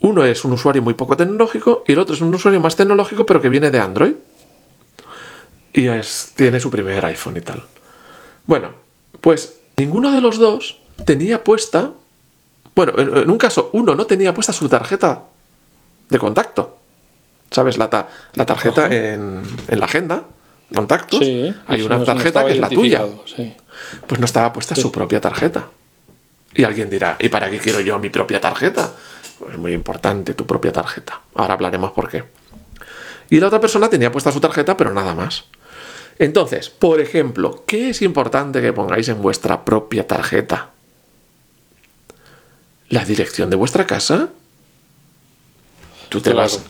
Uno es un usuario muy poco tecnológico y el otro es un usuario más tecnológico pero que viene de Android. Y es, tiene su primer iPhone y tal. Bueno, pues ninguno de los dos tenía puesta, bueno, en, un caso uno no tenía puesta su tarjeta de contacto. ¿Sabes? La, la tarjeta en, en, la agenda, contactos, hay una tarjeta que es la tuya. Pues no estaba puesta su propia tarjeta. Y alguien dirá, ¿y para qué quiero yo mi propia tarjeta? Pues es muy importante tu propia tarjeta. Ahora hablaremos por qué. Y la otra persona tenía puesta su tarjeta, pero nada más. Entonces, por ejemplo, ¿qué es importante que pongáis en vuestra propia tarjeta? ¿La dirección de vuestra casa? Tú te vas.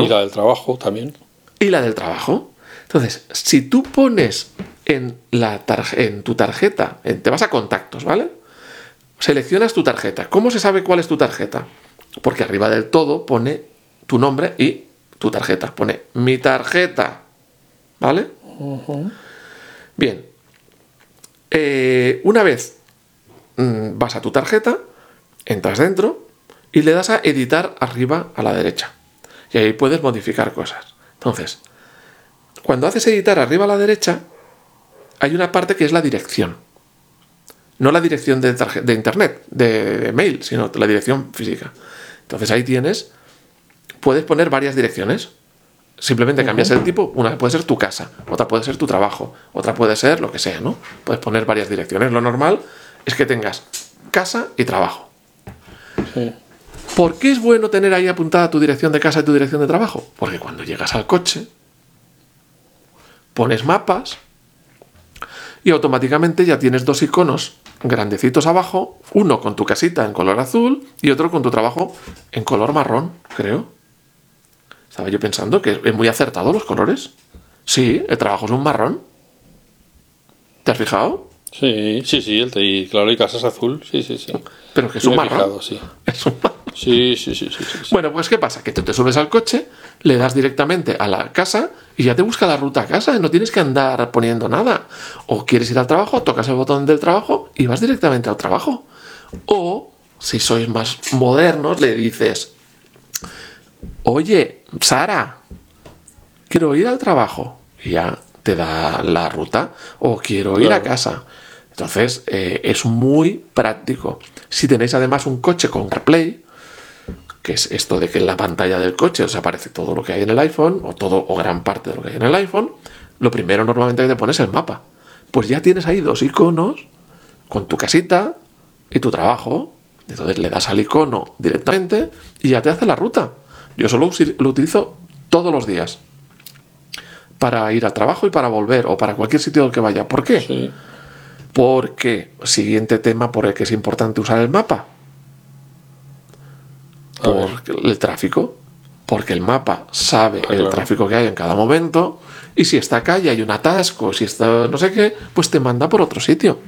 Y la del trabajo también. Y la del trabajo. Entonces, si tú pones en, la en tu tarjeta, te vas a contactos, ¿vale? Seleccionas tu tarjeta. ¿Cómo se sabe cuál es tu tarjeta? Porque arriba del todo pone tu nombre y tu tarjeta. Pone mi tarjeta. ¿Vale? Bien. Eh, una vez mm, vas a tu tarjeta, entras dentro y le das a editar arriba a la derecha. Y ahí puedes modificar cosas. Entonces, cuando haces editar arriba a la derecha, hay una parte que es la dirección. No la dirección de, de internet, de, mail, sino la dirección física. Entonces ahí tienes, puedes poner varias direcciones. Simplemente cambias el tipo, una puede ser tu casa, otra puede ser tu trabajo, otra puede ser lo que sea, ¿no? Puedes poner varias direcciones. Lo normal es que tengas casa y trabajo. ¿Por qué es bueno tener ahí apuntada tu dirección de casa y tu dirección de trabajo? Porque cuando llegas al coche, pones mapas y automáticamente ya tienes dos iconos grandecitos abajo, uno con tu casita en color azul y otro con tu trabajo en color marrón, creo. Estaba yo pensando que es muy acertado los colores. Sí, el trabajo es un marrón. ¿Te has fijado? Sí, sí, sí, el y claro, y casas azul, sí, sí, sí. Pero que es un marrón. sí. Es un marrón. Sí, sí, sí, sí, Bueno, pues ¿qué pasa? Que tú te subes al coche, le das directamente a la casa y ya te busca la ruta a casa, no tienes que andar poniendo nada. O quieres ir al trabajo, tocas el botón del trabajo y vas directamente al trabajo. O, si sois más modernos, le dices, oye, Sara, quiero ir al trabajo. Y ya te da la ruta. O quiero ir a casa. Entonces, eh, es muy práctico. Si tenéis además un coche con CarPlay, que es esto de que en la pantalla del coche os aparece todo lo que hay en el iPhone, o todo o gran parte de lo que hay en el iPhone, lo primero normalmente que te pones es el mapa. Pues ya tienes ahí dos iconos con tu casita y tu trabajo. Entonces le das al icono directamente y ya te hace la ruta. Yo solo lo utilizo todos los días. Para ir al trabajo y para volver, o para cualquier sitio al que vaya. ¿Por qué? Porque, siguiente tema por el que es importante usar el mapa, por el tráfico, porque el mapa sabe ah, el tráfico que hay en cada momento y si está acá y hay un atasco, si está no sé qué, pues te manda por otro sitio.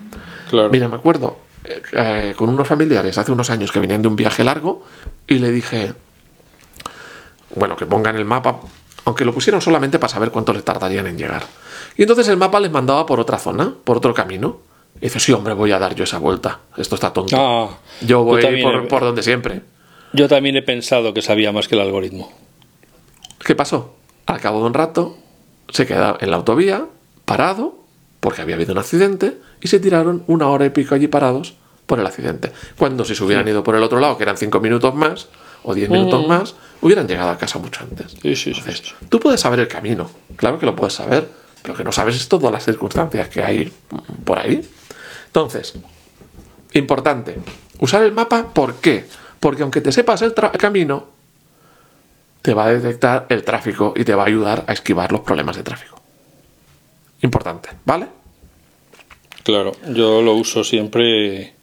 Mira, me acuerdo eh, con unos familiares hace unos años que venían de un viaje largo y le dije, bueno, que pongan el mapa, aunque lo pusieron solamente para saber cuánto les tardarían en llegar. Y entonces el mapa les mandaba por otra zona, por otro camino. Y dice, sí, hombre, voy a dar yo esa vuelta. Esto está tonto. Ah, yo voy por, por donde siempre. Yo también he pensado que sabía más que el algoritmo. ¿Qué pasó? Al cabo de un rato se quedó en la autovía, parado, porque había habido un accidente, y se tiraron una hora y pico allí parados por el accidente. Cuando si se hubieran ido por el otro lado, que eran cinco minutos más, o diez minutos mm. más, hubieran llegado a casa mucho antes. Sí, sí, tú puedes saber el camino, claro que lo puedes saber, pero que no sabes es todas las circunstancias que hay por ahí. Entonces, importante, usar el mapa, ¿por qué? Porque aunque te sepas el, camino, te va a detectar el tráfico y te va a ayudar a esquivar los problemas de tráfico. Importante, ¿vale? Claro, yo lo uso siempre.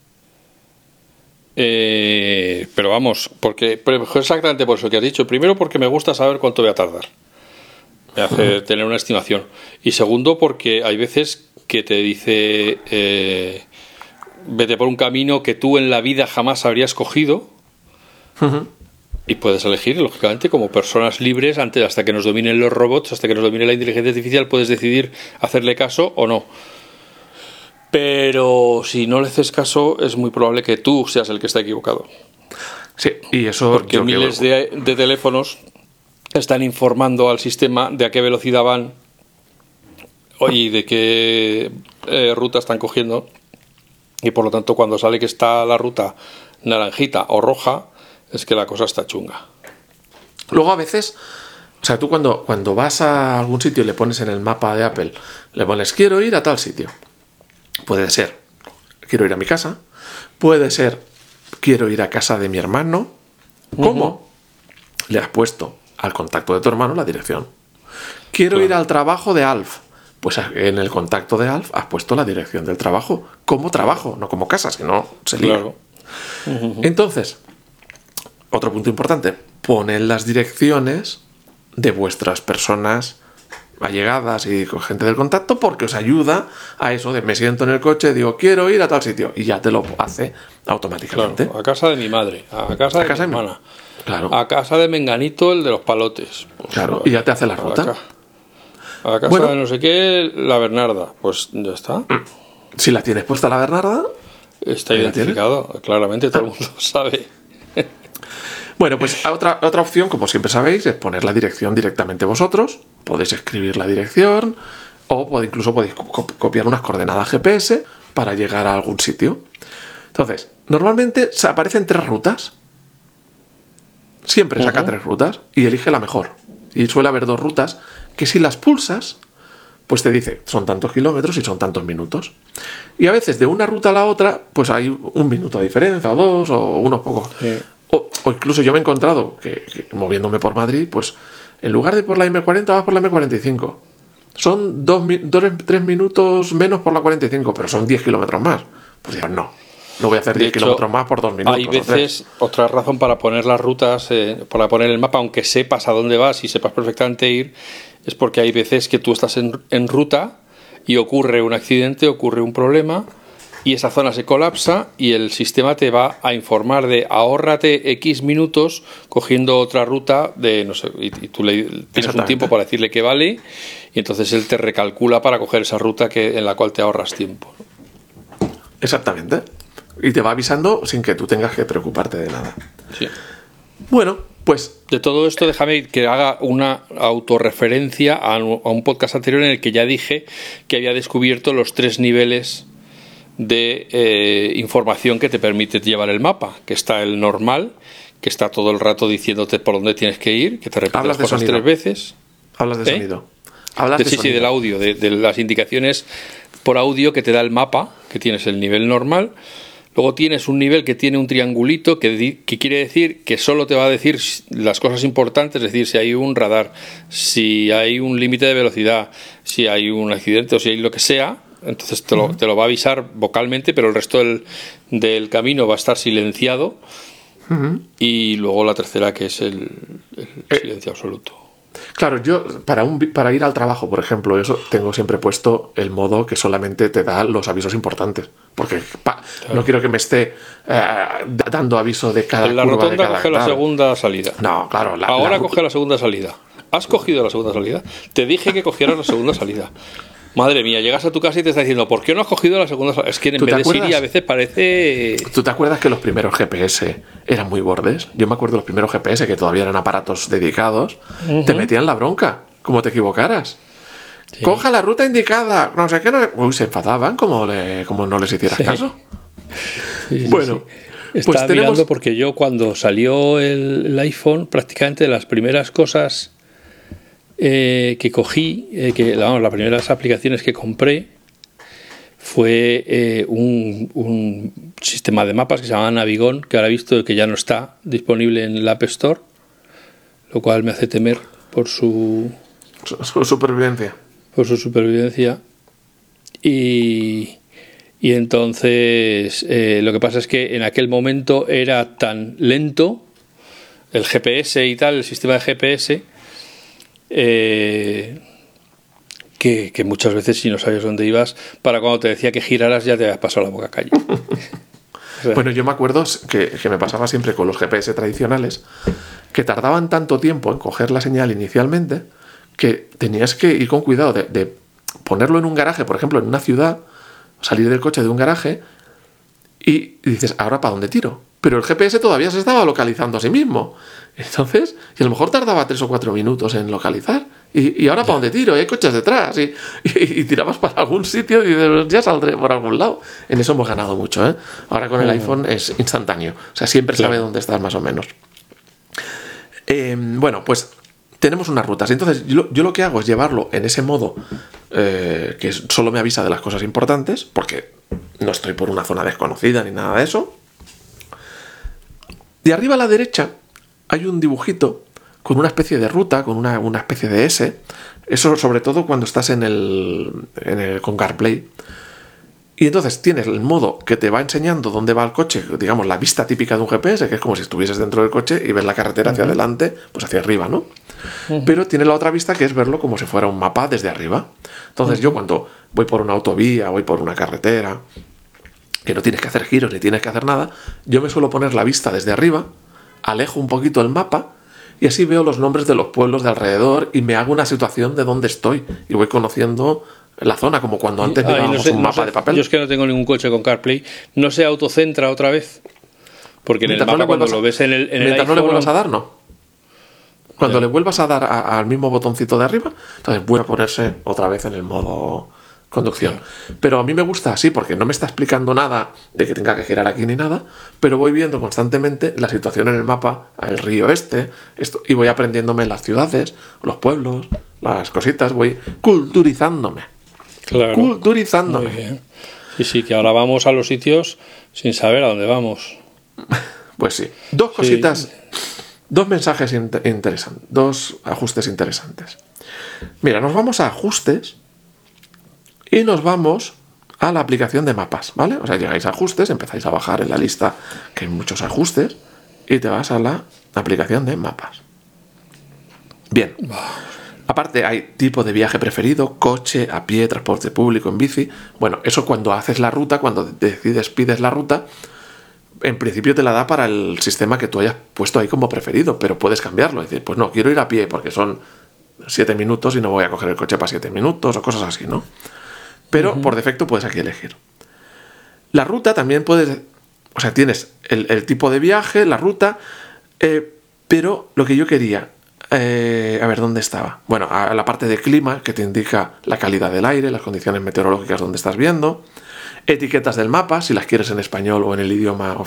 Eh, pero vamos, porque exactamente por eso que has dicho. Primero, porque me gusta saber cuánto voy a tardar. Me hace tener una estimación. Y segundo, porque hay veces que te dice eh, vete por un camino que tú en la vida jamás habrías cogido y puedes elegir, lógicamente, como personas libres, antes, hasta que nos dominen los robots, hasta que nos domine la inteligencia artificial, puedes decidir hacerle caso o no. Pero si no le haces caso, es muy probable que tú seas el que está equivocado. Sí, y eso. Porque miles de, de, teléfonos están informando al sistema de a qué velocidad van y de qué eh, ruta están cogiendo. Y por lo tanto, cuando sale que está la ruta naranjita o roja, es que la cosa está chunga. Luego a veces, o sea, tú cuando, cuando vas a algún sitio y le pones en el mapa de Apple, le pones quiero ir a tal sitio. Puede ser, quiero ir a mi casa. Puede ser, quiero ir a casa de mi hermano. ¿Cómo? Le has puesto al contacto de tu hermano la dirección. Quiero ir al trabajo de Alf. Pues en el contacto de Alf has puesto la dirección del trabajo. Como trabajo, no como casa, si no se lía. Entonces, otro punto importante, poned las direcciones de vuestras personas allegadas y con gente del contacto porque os ayuda a eso de me siento en el coche, digo quiero ir a tal sitio y ya te lo hace automáticamente. a casa de mi madre, a casa de mi hermana, claro. a casa de Menganito, el de los palotes. Pues, claro, y ya te hace la ruta. A, casa de no sé qué, la Bernarda, pues ya está. Si la tienes puesta la Bernarda, está identificado, claramente todo el mundo sabe. Bueno, pues otra, otra opción, como siempre sabéis, es poner la dirección directamente vosotros. Podéis escribir la dirección o incluso podéis copiar unas coordenadas GPS para llegar a algún sitio. Entonces, normalmente se aparecen tres rutas. Siempre saca tres rutas y elige la mejor. Y suele haber dos rutas que si las pulsas, pues te dice, son tantos kilómetros y son tantos minutos. Y a veces de una ruta a la otra, pues hay un minuto de diferencia, o dos, o unos pocos. O, incluso yo me he encontrado que, moviéndome por Madrid, pues en lugar de por la M40 vas por la M45. Son dos, tres minutos menos por la 45, pero son 10 kilómetros más. Pues ya no. No voy a hacer 10 kilómetros más por dos minutos. Hay veces, otra razón para poner las rutas, eh, para poner el mapa, aunque sepas a dónde vas y sepas perfectamente ir, es porque hay veces que tú estás en, en ruta y ocurre un accidente, ocurre un problema y esa zona se colapsa y el sistema te va a informar de ahórrate X minutos cogiendo otra ruta de no sé, y, tú le tienes un tiempo para decirle que vale y entonces él te recalcula para coger esa ruta que, en la cual te ahorras tiempo. Exactamente. Y te va avisando sin que tú tengas que preocuparte de nada. Sí. Bueno, pues. De todo esto, déjame que haga una autorreferencia a un podcast anterior en el que ya dije que había descubierto los tres niveles de eh, información que te permite llevar el mapa, que está el normal, que está todo el rato diciéndote por dónde tienes que ir, que te repite las cosas tres veces. Hablas de ¿Eh? sonido. Hablas de, sí, sí, del audio, de, las indicaciones por audio que te da el mapa, que tienes el nivel normal. Luego tienes un nivel que tiene un triangulito que, que, quiere decir que solo te va a decir las cosas importantes, es decir, si hay un radar, si hay un límite de velocidad, si hay un accidente o si hay lo que sea, entonces te lo, te lo va a avisar vocalmente, pero el resto del, del camino va a estar silenciado. Y luego la tercera, que es el, eh, silencio absoluto. Claro, yo para, un, para ir al trabajo, por ejemplo, eso tengo siempre puesto el modo que solamente te da los avisos importantes. Porque no quiero que me esté eh, dando aviso de cada la rotonda coge la segunda salida. No, claro. Ahora coge la segunda salida. ¿Has cogido la segunda salida? Te dije que cogieras la segunda salida. Madre mía, llegas a tu casa y te está diciendo, ¿por qué no has cogido la segunda? Es que en vez de Siri a veces parece. ¿Tú te acuerdas que los primeros GPS eran muy bordes? Yo me acuerdo de los primeros GPS que todavía eran aparatos dedicados. Te metían la bronca, como te equivocaras. Coja la ruta indicada, no sé qué. Uy, se enfadaban como, como no les hicieras caso. bueno. Pues Estaba mirando porque yo cuando salió el iPhone, prácticamente de las primeras cosas eh, que cogí, eh, que vamos, las primeras aplicaciones que compré fue eh, un, sistema de mapas que se llama Navigón, que ahora he visto que ya no está disponible en el App Store, lo cual me hace temer por su, su supervivencia. Por su supervivencia. Y, y entonces lo que pasa es que en aquel momento era tan lento el GPS y tal, el sistema de GPS, eh, que, muchas veces si no sabías dónde ibas, para cuando te decía que giraras ya te habías pasado la boca calle. bueno, yo me acuerdo que, me pasaba siempre con los GPS tradicionales, que tardaban tanto tiempo en coger la señal inicialmente, que tenías que ir con cuidado de ponerlo en un garaje, por ejemplo, en una ciudad, salir del coche de un garaje y dices, ¿ahora para dónde tiro? Pero el GPS todavía se estaba localizando a sí mismo. Entonces, y a lo mejor tardaba tres o cuatro minutos en localizar. ¿Y, ahora para dónde tiro? hay coches detrás. Y, y, tirabas para algún sitio y ya saldré por algún lado. En eso hemos ganado mucho. ¿eh? Ahora con el iPhone es instantáneo. O sea, siempre sabe dónde estás más o menos. Eh, bueno, pues tenemos unas rutas. Entonces, yo, lo que hago es llevarlo en ese modo eh, que solo me avisa de las cosas importantes, porque no estoy por una zona desconocida ni nada de eso. De arriba a la derecha hay un dibujito con una especie de ruta, con una, especie de S. Eso sobre todo cuando estás en el, en el con CarPlay. Y entonces tienes el modo que te va enseñando dónde va el coche, digamos, la vista típica de un GPS, que es como si estuvieses dentro del coche y ves la carretera hacia adelante, pues hacia arriba, ¿no? Pero tiene la otra vista que es verlo como si fuera un mapa desde arriba. Entonces yo cuando voy por una autovía, voy por una carretera, que no tienes que hacer giros ni tienes que hacer nada, yo me suelo poner la vista desde arriba, alejo un poquito el mapa y así veo los nombres de los pueblos de alrededor y me hago una situación de dónde estoy y voy conociendo la zona, como cuando antes mirábamos un mapa de papel. Yo es que no tengo ningún coche con CarPlay. ¿No se autocentra otra vez? Porque en el mapa cuando lo ves en el, en mientras no le vuelvas a dar, no. Cuando le vuelvas a dar al mismo botoncito de arriba, entonces vuelve a ponerse otra vez en el modo conducción. Pero a mí me gusta así porque no me está explicando nada de que tenga que girar aquí ni nada, pero voy viendo constantemente la situación en el mapa, el río este, esto, y voy aprendiéndome las ciudades, los pueblos, las cositas, voy culturizándome. Claro. Culturizándome. Y sí, que ahora vamos a los sitios sin saber a dónde vamos. Pues sí. Dos cositas, dos mensajes interesantes, dos ajustes interesantes. Mira, nos vamos a ajustes y nos vamos a la aplicación de mapas, ¿vale? O sea, llegáis a ajustes, empezáis a bajar en la lista que hay muchos ajustes y te vas a la aplicación de mapas. Bien. Aparte hay tipo de viaje preferido, coche, a pie, transporte público, en bici. Bueno, eso cuando haces la ruta, cuando decides, pides la ruta, en principio te la da para el sistema que tú hayas puesto ahí como preferido, pero puedes cambiarlo. Es decir, pues no, quiero ir a pie porque son 7 minutos y no voy a coger el coche para 7 minutos o cosas así, ¿no? Pero por defecto puedes aquí elegir. La ruta también puedes, o sea, tienes el, tipo de viaje, la ruta, eh, pero lo que yo quería, eh, a ver, ¿dónde estaba? Bueno, a la parte de clima, que te indica la calidad del aire, las condiciones meteorológicas donde estás viendo, etiquetas del mapa, si las quieres en español o en el idioma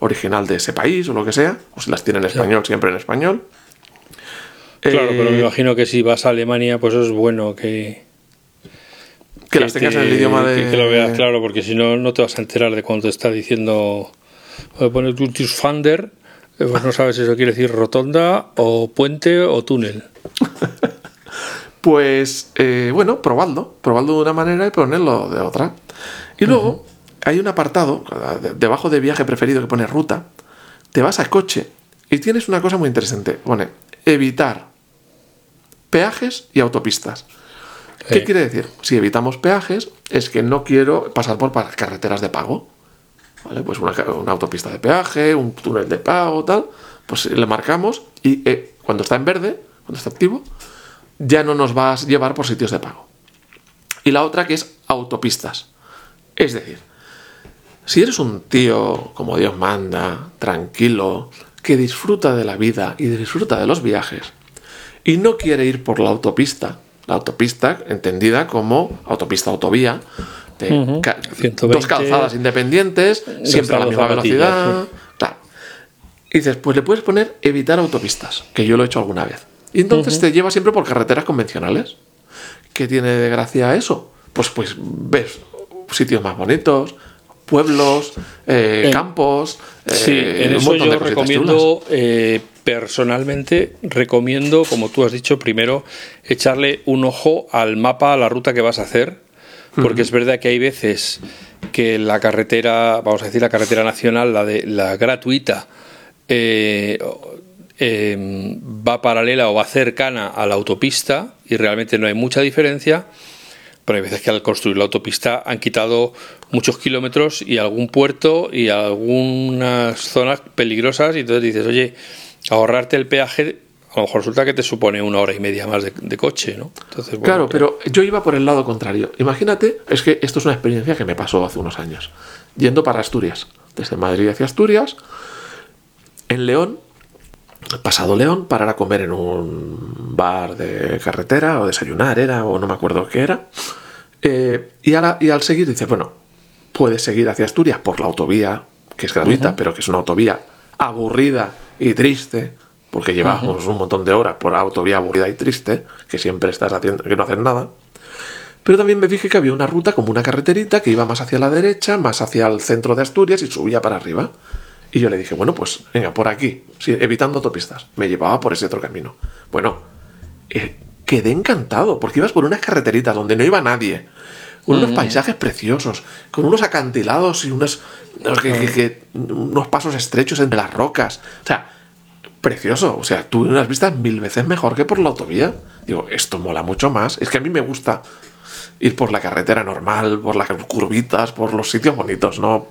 original de ese país o lo que sea, o si las tiene en español, siempre en español. Claro, pero me eh, imagino que si vas a Alemania, pues es bueno que, que, las tengas en el idioma de. Que, lo veas claro, porque si no, no te vas a enterar de cuando te está diciendo. A poner Fander, eh, pues no sabes si eso quiere decir rotonda, o puente, o túnel. pues, eh, bueno, probadlo. Probadlo de una manera y ponerlo de otra. Y luego, hay un apartado, debajo de viaje preferido que pone ruta. Te vas a coche y tienes una cosa muy interesante. Pone evitar peajes y autopistas. ¿Qué quiere decir? Si evitamos peajes, es que no quiero pasar por carreteras de pago. ¿Vale? Pues una, autopista de peaje, un túnel de pago, tal. Pues le marcamos y eh, cuando está en verde, cuando está activo, ya no nos va a llevar por sitios de pago. Y la otra que es autopistas. Es decir, si eres un tío como Dios manda, tranquilo, que disfruta de la vida y disfruta de los viajes, y no quiere ir por la autopista, la autopista entendida como autopista autovía, de dos calzadas independientes, siempre a la misma velocidad. Y dices, pues le puedes poner evitar autopistas, que yo lo he hecho alguna vez. Y entonces te lleva siempre por carreteras convencionales. ¿Qué tiene de gracia eso? Pues, pues ves sitios más bonitos, pueblos, eh, campos. Sí, eh, en eso yo recomiendo eh, personalmente recomiendo, como tú has dicho, primero echarle un ojo al mapa, a la ruta que vas a hacer, porque es verdad que hay veces que la carretera, vamos a decir la carretera nacional, la de la gratuita, eh, em, va paralela o va cercana a la autopista y realmente no hay mucha diferencia. Pero hay veces que al construir la autopista han quitado muchos kilómetros y algún puerto y algunas zonas peligrosas y entonces dices, oye, ahorrarte el peaje a lo mejor resulta que te supone una hora y media más de, coche, ¿no? Entonces, claro, pero yo iba por el lado contrario. Imagínate, es que esto es una experiencia que me pasó hace unos años, yendo para Asturias, desde Madrid hacia Asturias, en León, pasado León, parar a comer en un bar de carretera o desayunar era, o no me acuerdo qué era. Eh, y al seguir dice, bueno, puedes seguir hacia Asturias por la autovía, que es gratuita, pero que es una autovía aburrida y triste, porque llevamos un montón de horas por autovía aburrida y triste, que siempre estás haciendo, que no haces nada. Pero también me dije que había una ruta como una carreterita que iba más hacia la derecha, más hacia el centro de Asturias y subía para arriba. Y yo le dije, bueno, pues venga, por aquí, evitando autopistas. Me llevaba por ese otro camino. Bueno, eh, quedé encantado, porque ibas por unas carreteritas donde no iba nadie, con unos paisajes preciosos, con unos acantilados y unos, unos pasos estrechos entre las rocas. O sea, precioso. O sea, tuve unas vistas mil veces mejor que por la autovía. Digo, esto mola mucho más. Es que a mí me gusta ir por la carretera normal, por las curvitas, por los sitios bonitos, ¿no?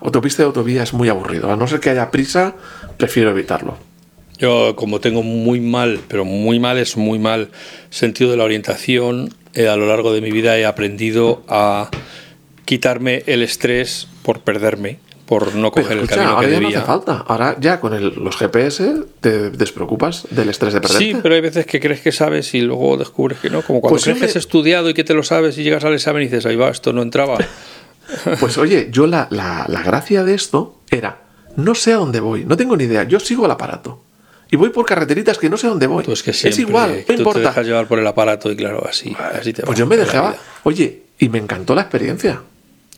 Autopista y autovía es muy aburrido. A no ser que haya prisa, prefiero evitarlo. Yo, como tengo muy mal, pero muy mal es muy mal sentido de la orientación, eh, a lo largo de mi vida he aprendido a quitarme el estrés por perderme, por no coger el camino ahora que ya debía. No hace falta. Ahora ya con los GPS te despreocupas del estrés de perderte. Sí, pero hay veces que crees que sabes y luego descubres que no. Como cuando Pues crees que has estudiado y que te lo sabes y llegas al examen y dices, ahí va, esto no entraba. Pues oye, yo la, la, la gracia de esto era, no sé a dónde voy, no tengo ni idea, yo sigo el aparato. Y voy por carreteritas que no sé dónde voy. Tú es, igual, no tú te importa. dejas llevar por el aparato y claro, así, así te Pues yo me dejaba, oye, y me encantó la experiencia.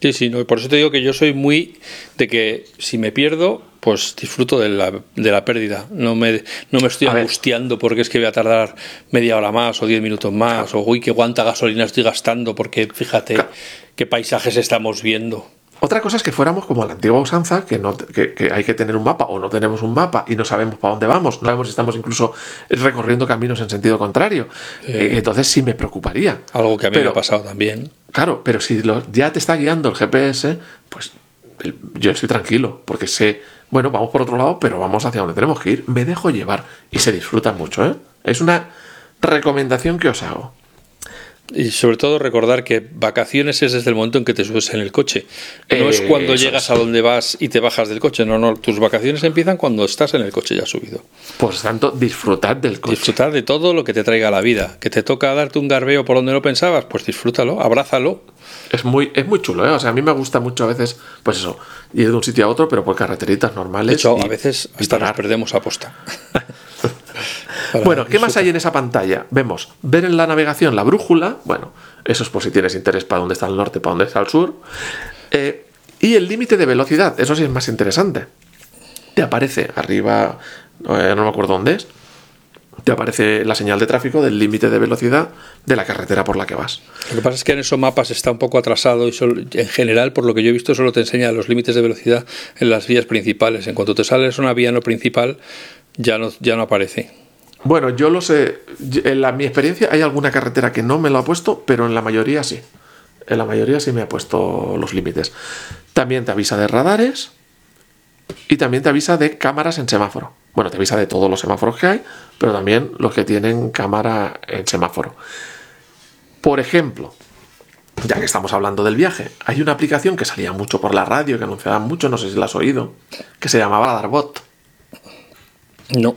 Sí, sí, no, por eso te digo que yo soy muy de que si me pierdo, pues disfruto de la, de la pérdida. No me, no me estoy A ver. angustiando porque es que voy a tardar media hora más o diez minutos más, o uy, qué cuánta gasolina estoy gastando porque fíjate Claro. qué paisajes estamos viendo. Otra cosa es que fuéramos como a la antigua usanza, que, no, que, que hay que tener un mapa o no tenemos un mapa y no sabemos para dónde vamos, no sabemos si estamos incluso recorriendo caminos en sentido contrario. Eh, entonces sí me preocuparía. Algo que a mí me ha pasado también. Claro, pero si lo- ya te está guiando el GPS, pues el- yo estoy tranquilo, porque sé, bueno, vamos por otro lado, pero vamos hacia donde tenemos que ir. Me dejo llevar y se disfruta mucho, ¿eh? Es una recomendación que os hago. Y sobre todo recordar que vacaciones es desde el momento en que te subes en el coche. No es Eh, cuando llegas es. a donde vas y te bajas del coche. No, no. Tus vacaciones empiezan cuando estás en el coche ya subido. Por tanto, disfrutad del coche. Disfrutar de todo lo que te traiga la vida. Que te toca darte un garbeo por donde no pensabas, pues disfrútalo, abrázalo. Es muy, es muy chulo, ¿eh? O sea, a mí me gusta mucho a veces, pues eso, ir de un sitio a otro, pero por carreteritas normales. De hecho, y- a veces hasta nos perdemos aposta. Bueno, ¿qué más hay en esa pantalla? Vemos ver en la navegación la brújula, bueno, eso es por si tienes interés para dónde está el norte, para dónde está el sur, eh, y el límite de velocidad, eso sí es más interesante. Te aparece arriba, eh, no me acuerdo dónde es, te aparece la señal de tráfico del límite de velocidad de la carretera por la que vas. Lo que pasa es que en esos mapas está un poco atrasado y solo- en general, por lo que yo he visto, solo te enseña los límites de velocidad en las vías principales. En cuanto te sales una vía no principal, ya no, ya no aparece. Bueno, yo lo sé, en la, mi experiencia hay alguna carretera que no me lo ha puesto, pero en la mayoría sí. En la mayoría sí me ha puesto los límites. También te avisa de radares y también te avisa de cámaras en semáforo. Bueno, te avisa de todos los semáforos que hay, pero también los que tienen cámara en semáforo. Por ejemplo, ya que estamos hablando del viaje, hay una aplicación que salía mucho por la radio, que anunciaban mucho, no sé si la has oído, que se llamaba Radarbot. No.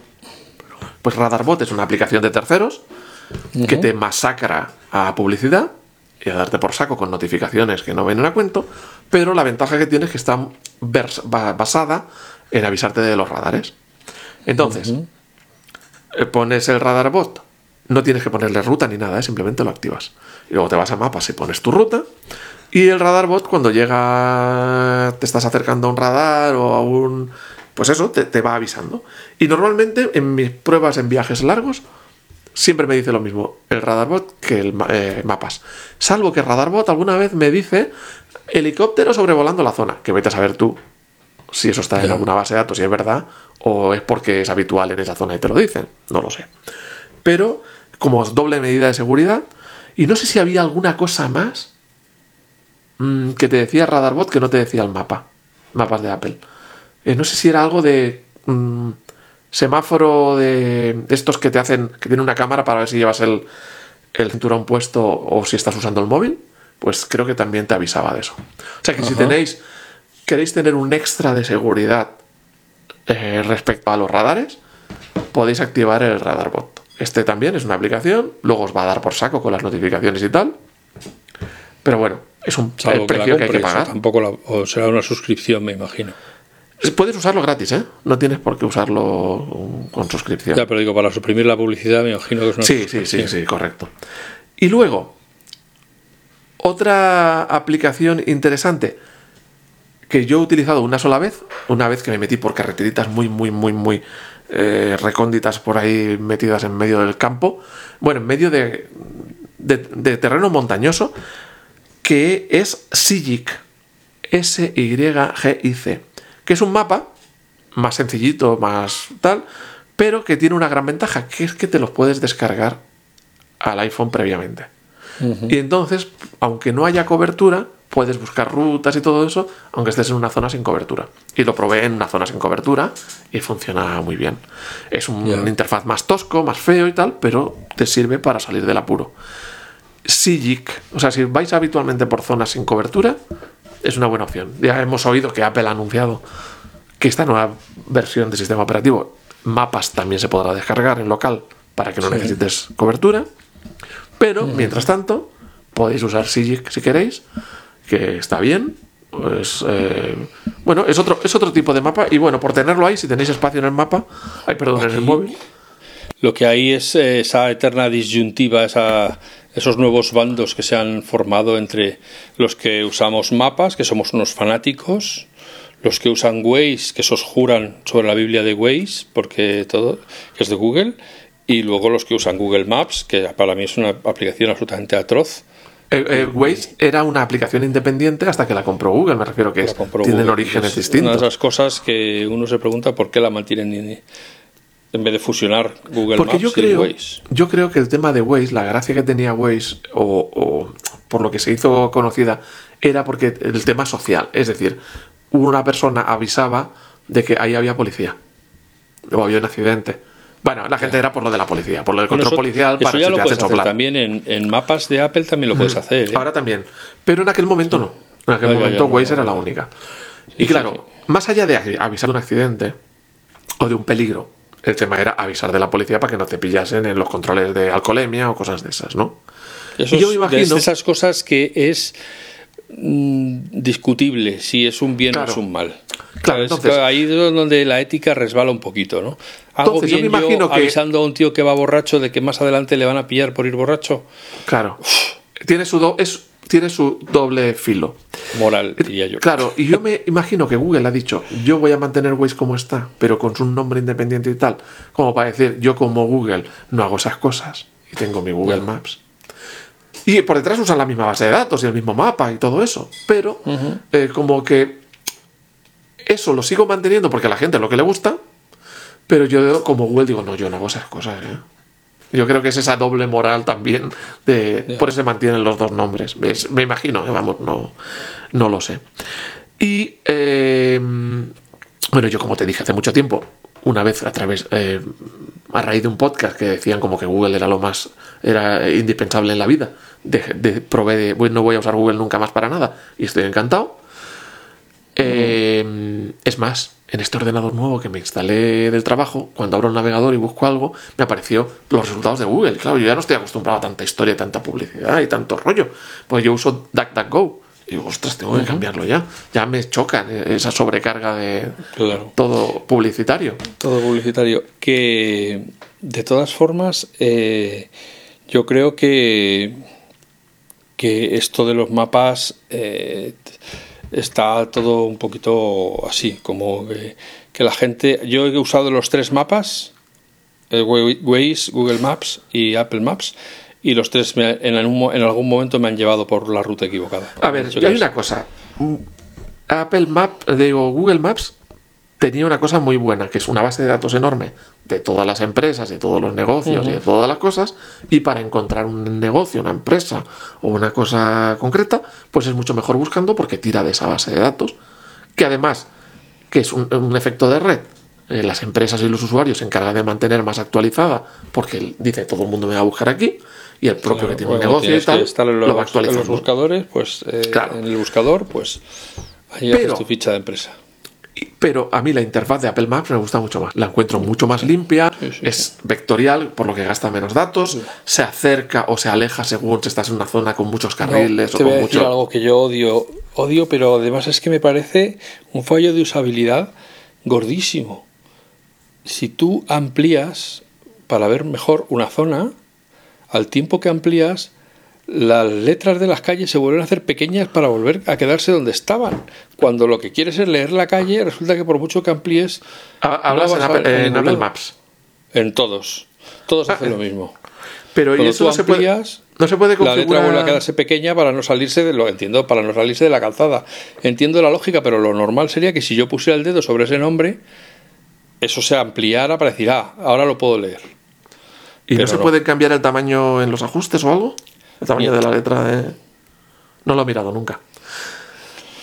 Pues Radarbot es una aplicación de terceros que te masacra a publicidad y a darte por saco con notificaciones que no vienen a cuento, pero la ventaja que tiene es que está basada en avisarte de los radares. Entonces, eh, pones el Radarbot, no tienes que ponerle ruta ni nada, ¿eh? simplemente lo activas. Y luego te vas a mapas y pones tu ruta. Y el Radarbot, cuando llega, te estás acercando a un radar o a un. Pues eso, te, te va avisando. Y normalmente en mis pruebas en viajes largos, siempre me dice lo mismo el Radarbot que el eh, mapas. Salvo que Radarbot alguna vez me dice helicóptero sobrevolando la zona. Que vete a saber tú si eso está en alguna base de datos y es verdad, o es porque es habitual en esa zona y te lo dicen. No lo sé. Pero como doble medida de seguridad, y no sé si había alguna cosa más mm, que te decía Radarbot que no te decía el mapa. Mapas de Apple. Eh, no sé si era algo de mm, semáforo de, estos que te hacen, que tiene una cámara para ver si llevas el, el cinturón puesto o si estás usando el móvil. Pues creo que también te avisaba de eso. O sea que si tenéis, queréis tener un extra de seguridad eh, respecto a los radares, podéis activar el radar bot. Este también es una aplicación, luego os va a dar por saco con las notificaciones y tal. Pero bueno, es un Salvo el que la precio que hay que pagar. Tampoco la- o será una suscripción, me imagino. Puedes usarlo gratis, ¿eh? No tienes por qué usarlo con suscripción. Ya, pero digo, para suprimir la publicidad, me imagino que es una Sí, sí, sí, sí, correcto. Y luego, otra aplicación interesante que yo he utilizado una sola vez, una vez que me metí por carreteritas muy, muy, muy, muy eh, recónditas por ahí metidas en medio del campo, bueno, en medio de, de- de terreno montañoso, que es Sigic, S-Y-G-I-C, que es un mapa más sencillito, más tal, pero que tiene una gran ventaja, que es que te los puedes descargar al iPhone previamente. Y entonces, aunque no haya cobertura, puedes buscar rutas y todo eso, aunque estés en una zona sin cobertura. Y lo probé en una zona sin cobertura y funciona muy bien. Es un Ya. interfaz más tosco, más feo y tal, pero te sirve para salir del apuro. Sigic, o sea, si vais habitualmente por zonas sin cobertura, es una buena opción. Ya hemos oído que Apple ha anunciado que esta nueva versión del sistema operativo, mapas también se podrá descargar en local para que no necesites cobertura. Pero, mientras tanto, podéis usar Sigic si queréis, que está bien. Pues, eh, bueno, es otro, es otro tipo de mapa. Y bueno, por tenerlo ahí, si tenéis espacio en el mapa, ay, perdón, en el móvil. Lo que hay es esa eterna disyuntiva, esa, esos nuevos bandos que se han formado entre los que usamos mapas, que somos unos fanáticos, los que usan Waze, que esos juran sobre la Biblia de Waze, porque todo que es de Google, y luego los que usan Google Maps, que para mí es una aplicación absolutamente atroz. Eh, eh, Waze era una aplicación independiente hasta que la compró Google, me refiero que es- tienen Google. orígenes Es Una de distintos. esas cosas que uno se pregunta por qué la mantienen ni- en vez de fusionar Google Porque Maps yo y Waze. yo creo que el tema de Waze, la gracia que tenía Waze, o, o por lo que se hizo conocida, era porque el tema social. Es decir, una persona avisaba de que ahí había policía. O había un accidente. Bueno, la gente era por lo de la policía, por lo del Bueno, control eso- policial eso para ya lo puedes hacer también en, en mapas de Apple también lo puedes hacer. ¿eh? Ahora también. Pero en aquel momento no. En aquel momento Waze no, era la única. Sí, y sí, claro, más allá de avisar de un accidente o de un peligro, el tema era avisar de la policía para que no te pillasen en los controles de alcoholemia o cosas de esas, ¿no? Eso y yo me imagino- de esas cosas que es mm, discutible si es un bien o es un mal. Claro, Es entonces- que ahí es donde la ética resbala un poquito, ¿no? Hago Entonces, yo bien me imagino que- avisando a un tío que va borracho de que más adelante le van a pillar por ir borracho. Claro. Tiene su, do- es, tiene su doble filo. Moral, diría yo. Claro, y yo me imagino que Google ha dicho, yo voy a mantener Waze como está, pero con su nombre independiente y tal, como para decir, yo como Google no hago esas cosas y tengo mi Google Maps. Y por detrás usan la misma base de datos y el mismo mapa y todo eso, pero eh, como que eso lo sigo manteniendo porque a la gente es lo que le gusta, pero yo como Google digo, no, yo no hago esas cosas. ¿eh". Yo creo que es esa doble moral también, de, por eso se mantienen los dos nombres. ¿ves? Me imagino, ¿eh? vamos, no, no lo sé. Y eh, bueno, yo como te dije hace mucho tiempo, una vez a través, eh, a raíz de un podcast que decían como que Google era lo más, era indispensable en la vida, de, de probé de, bueno, no voy a usar Google nunca más para nada, y estoy encantado. Eh, es más, en este ordenador nuevo que me instalé del trabajo, cuando abro el navegador y busco algo, me apareció los resultados de Google. Claro, yo ya no estoy acostumbrado a tanta historia, tanta publicidad y tanto rollo. Pues yo uso DuckDuckGo. Y digo, ostras, tengo que cambiarlo ya. Ya me chocan esa sobrecarga de Claro. todo publicitario. Todo publicitario. Que de todas formas, eh, yo creo que, que esto de los mapas eh, está todo un poquito así, como que, que la gente. Yo he usado los tres mapas: Wa- Waze, Google Maps y Apple Maps. Y los tres me- en, algún, en algún momento me han llevado por la ruta equivocada. A ver, Yo hay una cosa. Apple Map, digo, Google Maps tenía una cosa muy buena, que es una base de datos enorme de todas las empresas, de todos los negocios y de todas las cosas, y para encontrar un negocio, una empresa o una cosa concreta, pues es mucho mejor buscando porque tira de esa base de datos, que además, que es un, un efecto de red, eh, las empresas y los usuarios se encargan de mantener más actualizada, porque dice todo el mundo me va a buscar aquí, y el propio Claro, que tiene un negocio y tal, en lo va los, en los buscadores, pues eh, Claro. en el buscador, pues ahí Pero- haces tu ficha de empresa. Pero a mí la interfaz de Apple Maps me gusta mucho más. La encuentro mucho más limpia, Sí, sí, es vectorial, por lo que gasta menos datos, se acerca o se aleja según si estás en una zona con muchos carriles No, o te voy a con decir mucho. algo que yo odio, odio, pero además es que me parece un fallo de usabilidad gordísimo. Si tú amplías para ver mejor una zona, al tiempo que amplías, las letras de las calles se vuelven a hacer pequeñas para volver a quedarse donde estaban. Cuando lo que quieres es leer la calle, resulta que por mucho que amplíes, Ha- Hablas no en Apple, en Apple. Maps. en todos, todos Ah, hacen lo mismo. Pero ¿y Cuando eso tú no se puede, no se puede La letra vuelve a quedarse pequeña para no salirse de lo entiendo, para no salirse de la calzada. Entiendo la lógica, pero lo normal sería que si yo pusiera el dedo sobre ese nombre, eso se ampliara para decir, ah, ahora lo puedo leer. ¿Y no se no. puede cambiar el tamaño en los ajustes o algo? El tamaño de la letra de. No lo he mirado nunca.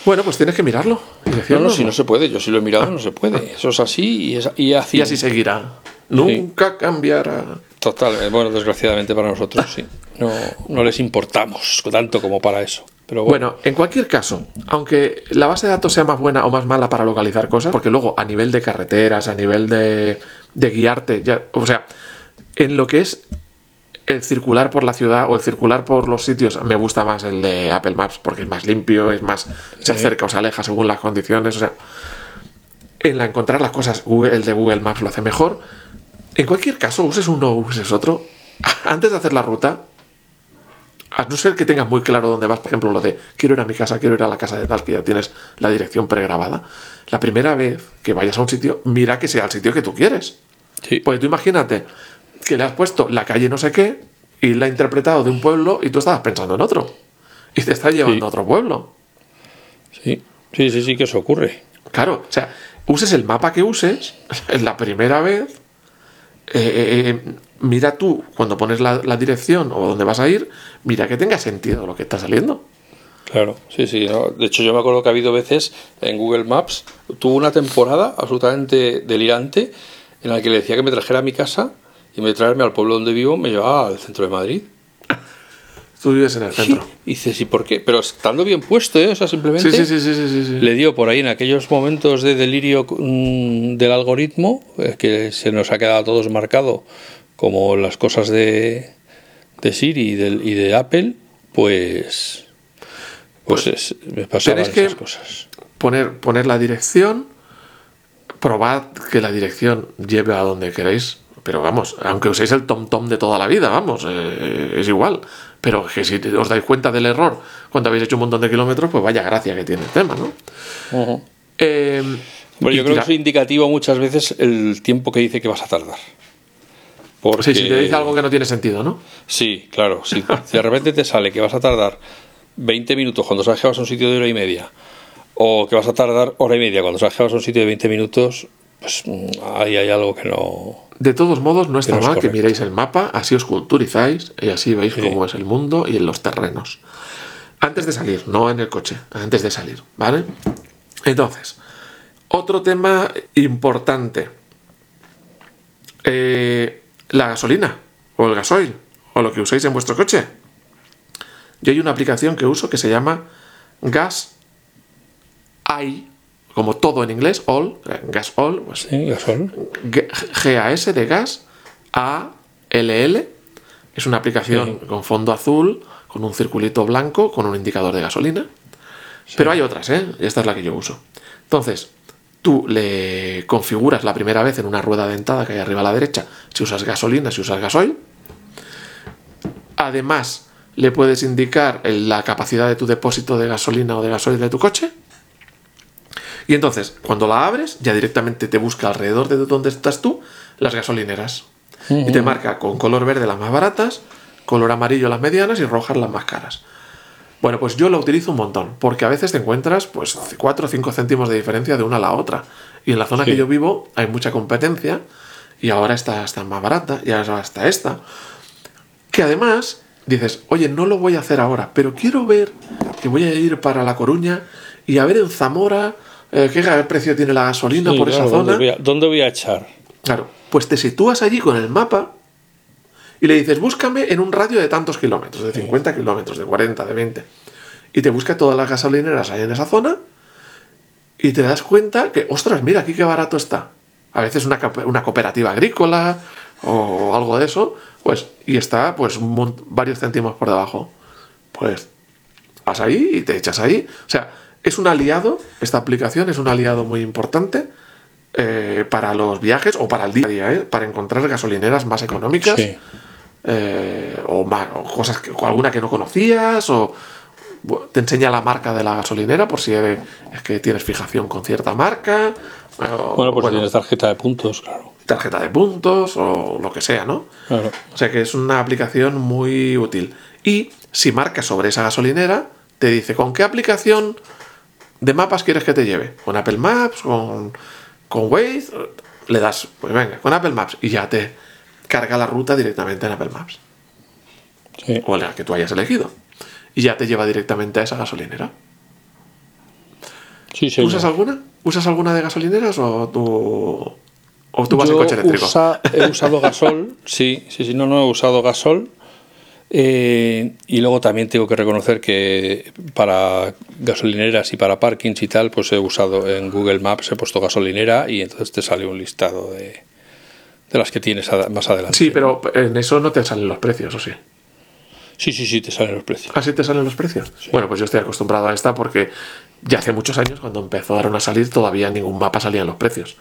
Bueno, pues tienes que mirarlo. Y, No, decirlo. no, si no se puede, yo sí lo he mirado, no se puede. Eso es así y, es, y así. Y así seguirá. Nunca cambiará. Total, eh, bueno, desgraciadamente para nosotros sí. No, no les importamos tanto como para eso. Pero bueno, Bueno, en cualquier caso, aunque la base de datos sea más buena o más mala para localizar cosas, porque luego a nivel de carreteras, a nivel de, de guiarte, ya, o sea, en lo que es el circular por la ciudad o el circular por los sitios, me gusta más el de Apple Maps porque es más limpio, es más, se acerca o se aleja según las condiciones, o sea, en la encontrar las cosas, Google- el de Google Maps lo hace mejor. En cualquier caso, uses uno o uses otro, antes de hacer la ruta, a no ser que tengas muy claro dónde vas, por ejemplo, lo de quiero ir a mi casa, quiero ir a la casa de tal, que ya tienes la dirección pregrabada. La primera vez que vayas a un sitio, mira que sea el sitio que tú quieres. sí. Porque tú imagínate que le has puesto la calle no sé qué y la ha interpretado de un pueblo y tú estabas pensando en otro. Y te está llevando Sí. a otro pueblo. sí, sí, sí, sí que eso ocurre. Claro, o sea, uses el mapa que uses, es la primera vez. eh, eh, eh, mira tú, cuando pones la, la dirección o dónde vas a ir, mira que tenga sentido lo que está saliendo. Claro, sí, sí. ¿no? De hecho, yo me acuerdo que ha habido veces en Google Maps, tuvo una temporada absolutamente delirante en la que le decía que me trajera a mi casa y me traerme al pueblo donde vivo, me llevaba al centro de Madrid. Tú vives en el centro. Y dices, ¿y por qué? Pero estando bien puesto, ¿eh? O sea, simplemente Sí, sí, sí, le dio por ahí en aquellos momentos de delirio mm, del algoritmo, eh, que se nos ha quedado a todos marcado como las cosas de, de Siri y, de Apple, pues... Pues, es- me pasaban tenéis que- esas cosas. Poner, poner la dirección, probad que la dirección lleve a donde queréis. Pero vamos, aunque uséis el tom-tom de toda la vida, vamos, eh, es igual. Pero que si os dais cuenta del error cuando habéis hecho un montón de kilómetros, pues vaya gracia que tiene el tema, ¿no? Eh, Bueno, yo creo que es indicativo muchas veces el tiempo que dice que vas a tardar. Porque, Sí, si te dice algo que no tiene sentido, ¿no? Sí, claro. Si de repente te sale que vas a tardar 20 minutos cuando sabes que vas a un sitio de hora y media, o que vas a tardar hora y media cuando sabes que vas a un sitio de 20 minutos, pues mm, ahí hay algo que no. De todos modos, no está mal que miréis el mapa, así os culturizáis y así veis cómo es el mundo y en los terrenos. Antes de salir, no en el coche, antes de salir, ¿vale? Entonces, otro tema importante. Eh, la gasolina, o el gasoil, o lo que uséis en vuestro coche. Yo hay una aplicación que uso que se llama Gas I, como todo en inglés, all, Gas All, pues Sí, gasol. G- GAS de gas, ALL. Es una aplicación con fondo azul, con un circulito blanco, con un indicador de gasolina. Pero hay otras, ¿eh? Esta es la que yo uso. Entonces, tú le configuras la primera vez en una rueda dentada que hay arriba a la derecha, si usas gasolina, si usas gasoil. Además, le puedes indicar la capacidad de tu depósito de gasolina o de gasoil de tu coche. Y entonces, cuando la abres, ya directamente te busca alrededor de donde estás tú las gasolineras. Y te marca con color verde las más baratas, color amarillo las medianas y rojas las más caras. Bueno, pues yo la utilizo un montón, porque a veces te encuentras pues 4 o 5 céntimos de diferencia de una a la otra. Y en la zona Sí. que yo vivo hay mucha competencia y ahora está, está más barata y ahora está esta. Que además dices, oye, no lo voy a hacer ahora, pero quiero ver que voy a ir para La Coruña y a ver en Zamora eh, qué precio tiene la gasolina Sí, por claro, esa ¿dónde zona. voy, a, dónde voy a echar? Claro, pues te sitúas allí con el mapa y le dices, búscame en un radio de tantos kilómetros, de 50 kilómetros, de 40, de 20. Y te busca todas las gasolineras ahí en esa zona y te das cuenta que, ostras, mira aquí qué barato está. A veces una, una cooperativa agrícola o algo de eso, pues, y está pues varios céntimos por debajo. Pues vas ahí y te echas ahí. O sea, es un aliado, esta aplicación es un aliado muy importante eh, para los viajes o para el día a día, ¿eh? para encontrar gasolineras más económicas Sí. eh, o, o cosas que, o alguna que no conocías o te enseña la marca de la gasolinera por si eres- es que tienes fijación con cierta marca o, Bueno, pues bueno, tienes tarjeta de puntos, claro. tarjeta de puntos o lo que sea, ¿no? Claro. O sea que es una aplicación muy útil. Y si marcas sobre esa gasolinera, te dice con qué aplicación de mapas quieres que te lleve. Con Apple Maps, con, con Waze, le das, pues venga, con Apple Maps y ya te carga la ruta directamente en Apple Maps. Sí. O la que tú hayas elegido. Y ya te lleva directamente a esa gasolinera. Sí, sí. ¿Usas alguna? ¿Usas alguna de gasolineras o tú, o tú vas en Yo coche eléctrico? usa- he usado gasol, sí, sí, sí, no, no he usado gasol. Eh, y luego también tengo que reconocer que para gasolineras y para parkings y tal, pues he usado en Google Maps, he puesto gasolinera y entonces te sale un listado de, de las que tienes más adelante. Sí, pero en eso no te salen los precios, ¿o sí? Sí, sí, sí, te salen los precios. ¿Así te salen los precios? Bueno, pues yo estoy acostumbrado a esta porque ya hace muchos años, cuando empezaron a salir, todavía en ningún mapa salían los precios.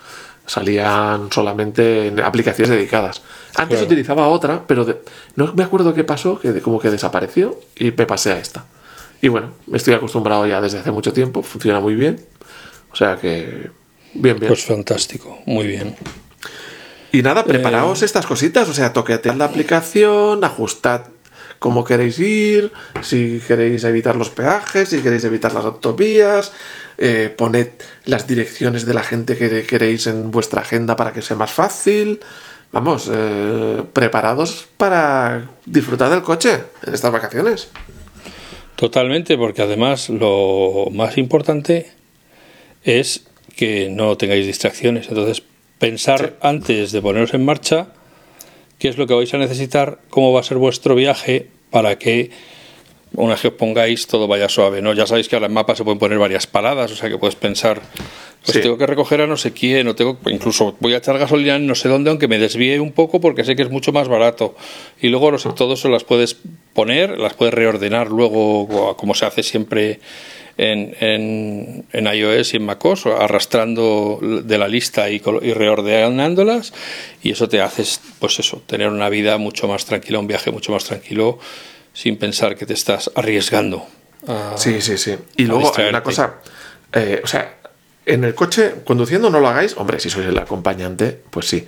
Salían solamente en aplicaciones dedicadas. Antes Claro. utilizaba otra, pero de- no me acuerdo qué pasó, que de- como que desapareció y me pasé a esta. Y bueno, estoy acostumbrado ya desde hace mucho tiempo, funciona muy bien. O sea que, bien, bien. Pues fantástico, muy bien. Y Eh, nada, preparaos estas cositas, o sea, toquetead la aplicación, ajustad cómo queréis ir, si queréis evitar los peajes, si queréis evitar las autovías, eh, poned las direcciones de la gente que queréis en vuestra agenda para que sea más fácil. Vamos, eh, preparados para disfrutar del coche en estas vacaciones. Totalmente, porque además lo más importante es que no tengáis distracciones. Entonces, pensar Sí. antes de poneros en marcha qué es lo que vais a necesitar, cómo va a ser vuestro viaje para que una vez que os pongáis todo vaya suave. ¿no? Ya sabéis que ahora en mapa se pueden poner varias paradas, o sea que puedes pensar, pues Sí. tengo que recoger a no sé quién, o tengo, incluso voy a echar gasolina en no sé dónde, aunque me desvíe un poco porque sé que es mucho más barato. Y luego no sé, Ah. todo eso las puedes poner, las puedes reordenar luego, como se hace siempre en, en, en iOS y en macOS, arrastrando de la lista y, y reordenándolas, y eso te hace, pues eso, tener una vida mucho más tranquila, un viaje mucho más tranquilo, sin pensar que te estás arriesgando. a- Sí, sí, sí. Y luego hay una cosa, eh, o sea, en el coche conduciendo no lo hagáis, hombre, si sois el acompañante, pues sí.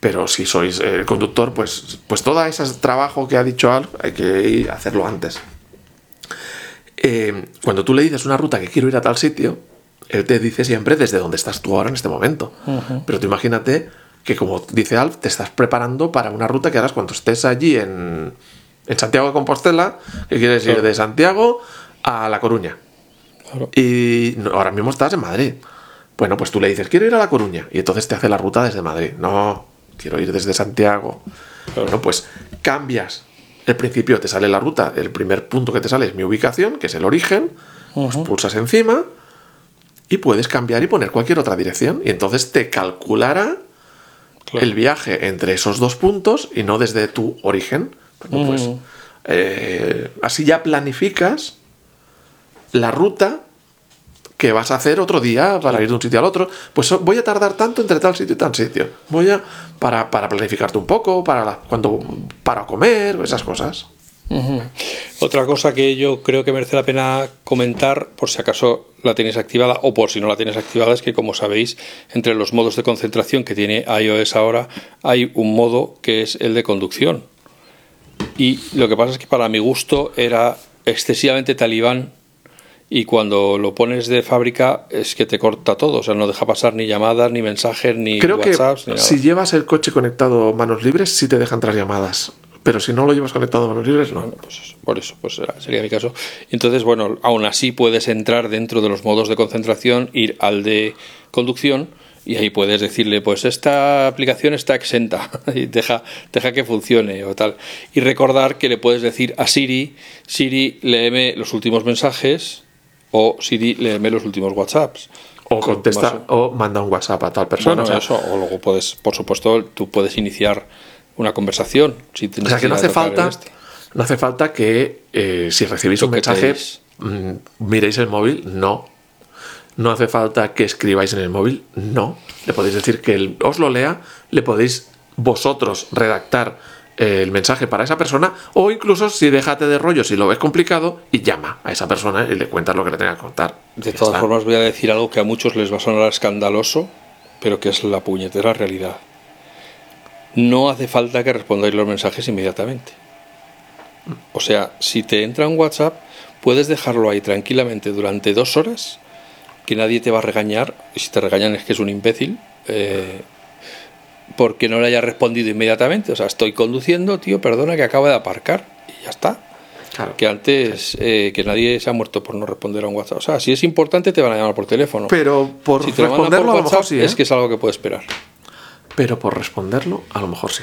Pero si sois el conductor, pues, pues todo ese trabajo que ha dicho Alf hay que hacerlo antes. Eh, cuando tú le dices una ruta que quiero ir a tal sitio, él te dice siempre desde dónde estás tú ahora en este momento. Pero tú imagínate que, como dice Alf, te estás preparando para una ruta que harás cuando estés allí en, en Santiago de Compostela, que quieres ir de Santiago a La Coruña. Claro. Y ahora mismo estás en Madrid. Bueno, pues tú le dices, quiero ir a La Coruña. Y entonces te hace la ruta desde Madrid. No, quiero ir desde Santiago. Claro. Bueno, pues cambias. El principio te sale la ruta. El primer punto que te sale es mi ubicación, que es el origen. Pues pulsas encima y puedes cambiar y poner cualquier otra dirección. Y entonces te calculará Claro. el viaje entre esos dos puntos y no desde tu origen. Bueno, pues eh, así ya planificas la ruta que vas a hacer otro día para ir de un sitio al otro. Pues voy a tardar tanto entre tal sitio y tal sitio. Voy a para, para planificarte un poco, para la- cuando para comer, esas cosas. Otra cosa que yo creo que merece la pena comentar, por si acaso la tienes activada o por si no la tienes activada, es que como sabéis, entre los modos de concentración que tiene iOS ahora, hay un modo que es el de conducción. Y lo que pasa es que para mi gusto era excesivamente talibán y cuando lo pones de fábrica es que te corta todo, o sea, no deja pasar ni llamadas, ni mensajes, ni Creo que WhatsApps, ni nada. si llevas el coche conectado manos libres, sí te dejan entrar llamadas. Pero si no lo llevas conectado manos libres, no. Bueno, pues eso, por eso, pues será- sería mi caso. Entonces, bueno, aún así puedes entrar dentro de los modos de concentración, ir al de conducción y ahí puedes decirle, pues esta aplicación está exenta y deja, deja que funcione o tal. Y recordar que le puedes decir a Siri, Siri, léeme los últimos mensajes o Siri, léeme los últimos WhatsApps. O contesta o manda un WhatsApp a tal persona. Bueno, o sea, eso, o luego puedes, por supuesto, tú puedes iniciar una conversación. Si o sea, que no hace falta, no hace falta que eh, si recibís un mensaje mm, miréis el móvil, no. No hace falta que escribáis en el móvil, no. Le podéis decir que él os lo lea, le podéis vosotros redactar el mensaje para esa persona, o incluso si déjate de rollo, si lo ves complicado, y llama a esa persona y le cuentas lo que le tenga que contar. De todas está. formas, voy a decir algo que a muchos les va a sonar escandaloso, pero que es la puñetera realidad. No hace falta que respondáis los mensajes inmediatamente. O sea, si te entra un WhatsApp, puedes dejarlo ahí tranquilamente durante dos horas, que nadie te va a regañar, y si te regañan es que es un imbécil, eh, porque no le haya respondido inmediatamente. O sea, estoy conduciendo, tío, perdona que acabo de aparcar, y ya está. Claro. Que antes, eh, que nadie se ha muerto por no responder a un WhatsApp. O sea, si es importante, te van a llamar por teléfono. Pero por si te lo mandan responderlo, por a lo mejor WhatsApp, sí. ¿eh? es que es algo que puede esperar. Pero por responderlo, a lo mejor sí.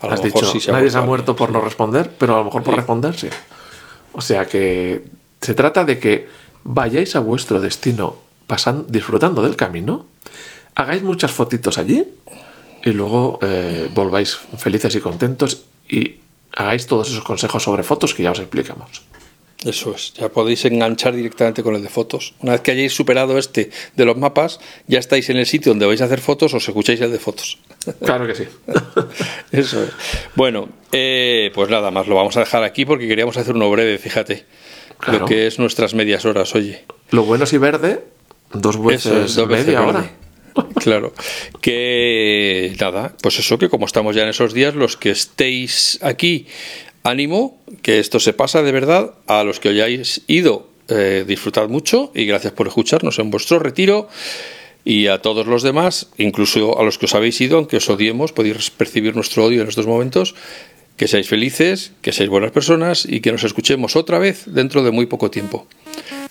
A lo Has mejor dicho, sí se ha nadie se ha muerto muerto por no responder, pero a lo mejor por Sí. responder sí. O sea que se trata de que vayáis a vuestro destino pasan, disfrutando del camino, hagáis muchas fotitos allí y luego eh, volváis felices y contentos y hagáis todos esos consejos sobre fotos que ya os explicamos. Eso es, ya podéis enganchar directamente con el de fotos. Una vez que hayáis superado este de los mapas, ya estáis en el sitio donde vais a hacer fotos, os escucháis el de fotos. Claro que sí. Eso es. Bueno, eh, pues nada más, lo vamos a dejar aquí porque queríamos hacer uno breve, fíjate. Claro. Lo que es nuestras medias horas, oye. Lo bueno si verde, dos veces es, dos veces media verde. hora. Claro. Que nada, pues eso, que como estamos ya en esos días, los que estéis aquí, ánimo, que esto se pasa de verdad. A los que hayáis ido, eh, disfrutad mucho y gracias por escucharnos en vuestro retiro. Y a todos los demás, incluso a los que os habéis ido, aunque os odiemos, podéis percibir nuestro odio en estos momentos. Que seáis felices, que seáis buenas personas y que nos escuchemos otra vez dentro de muy poco tiempo.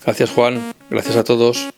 Gracias Juan, gracias a todos.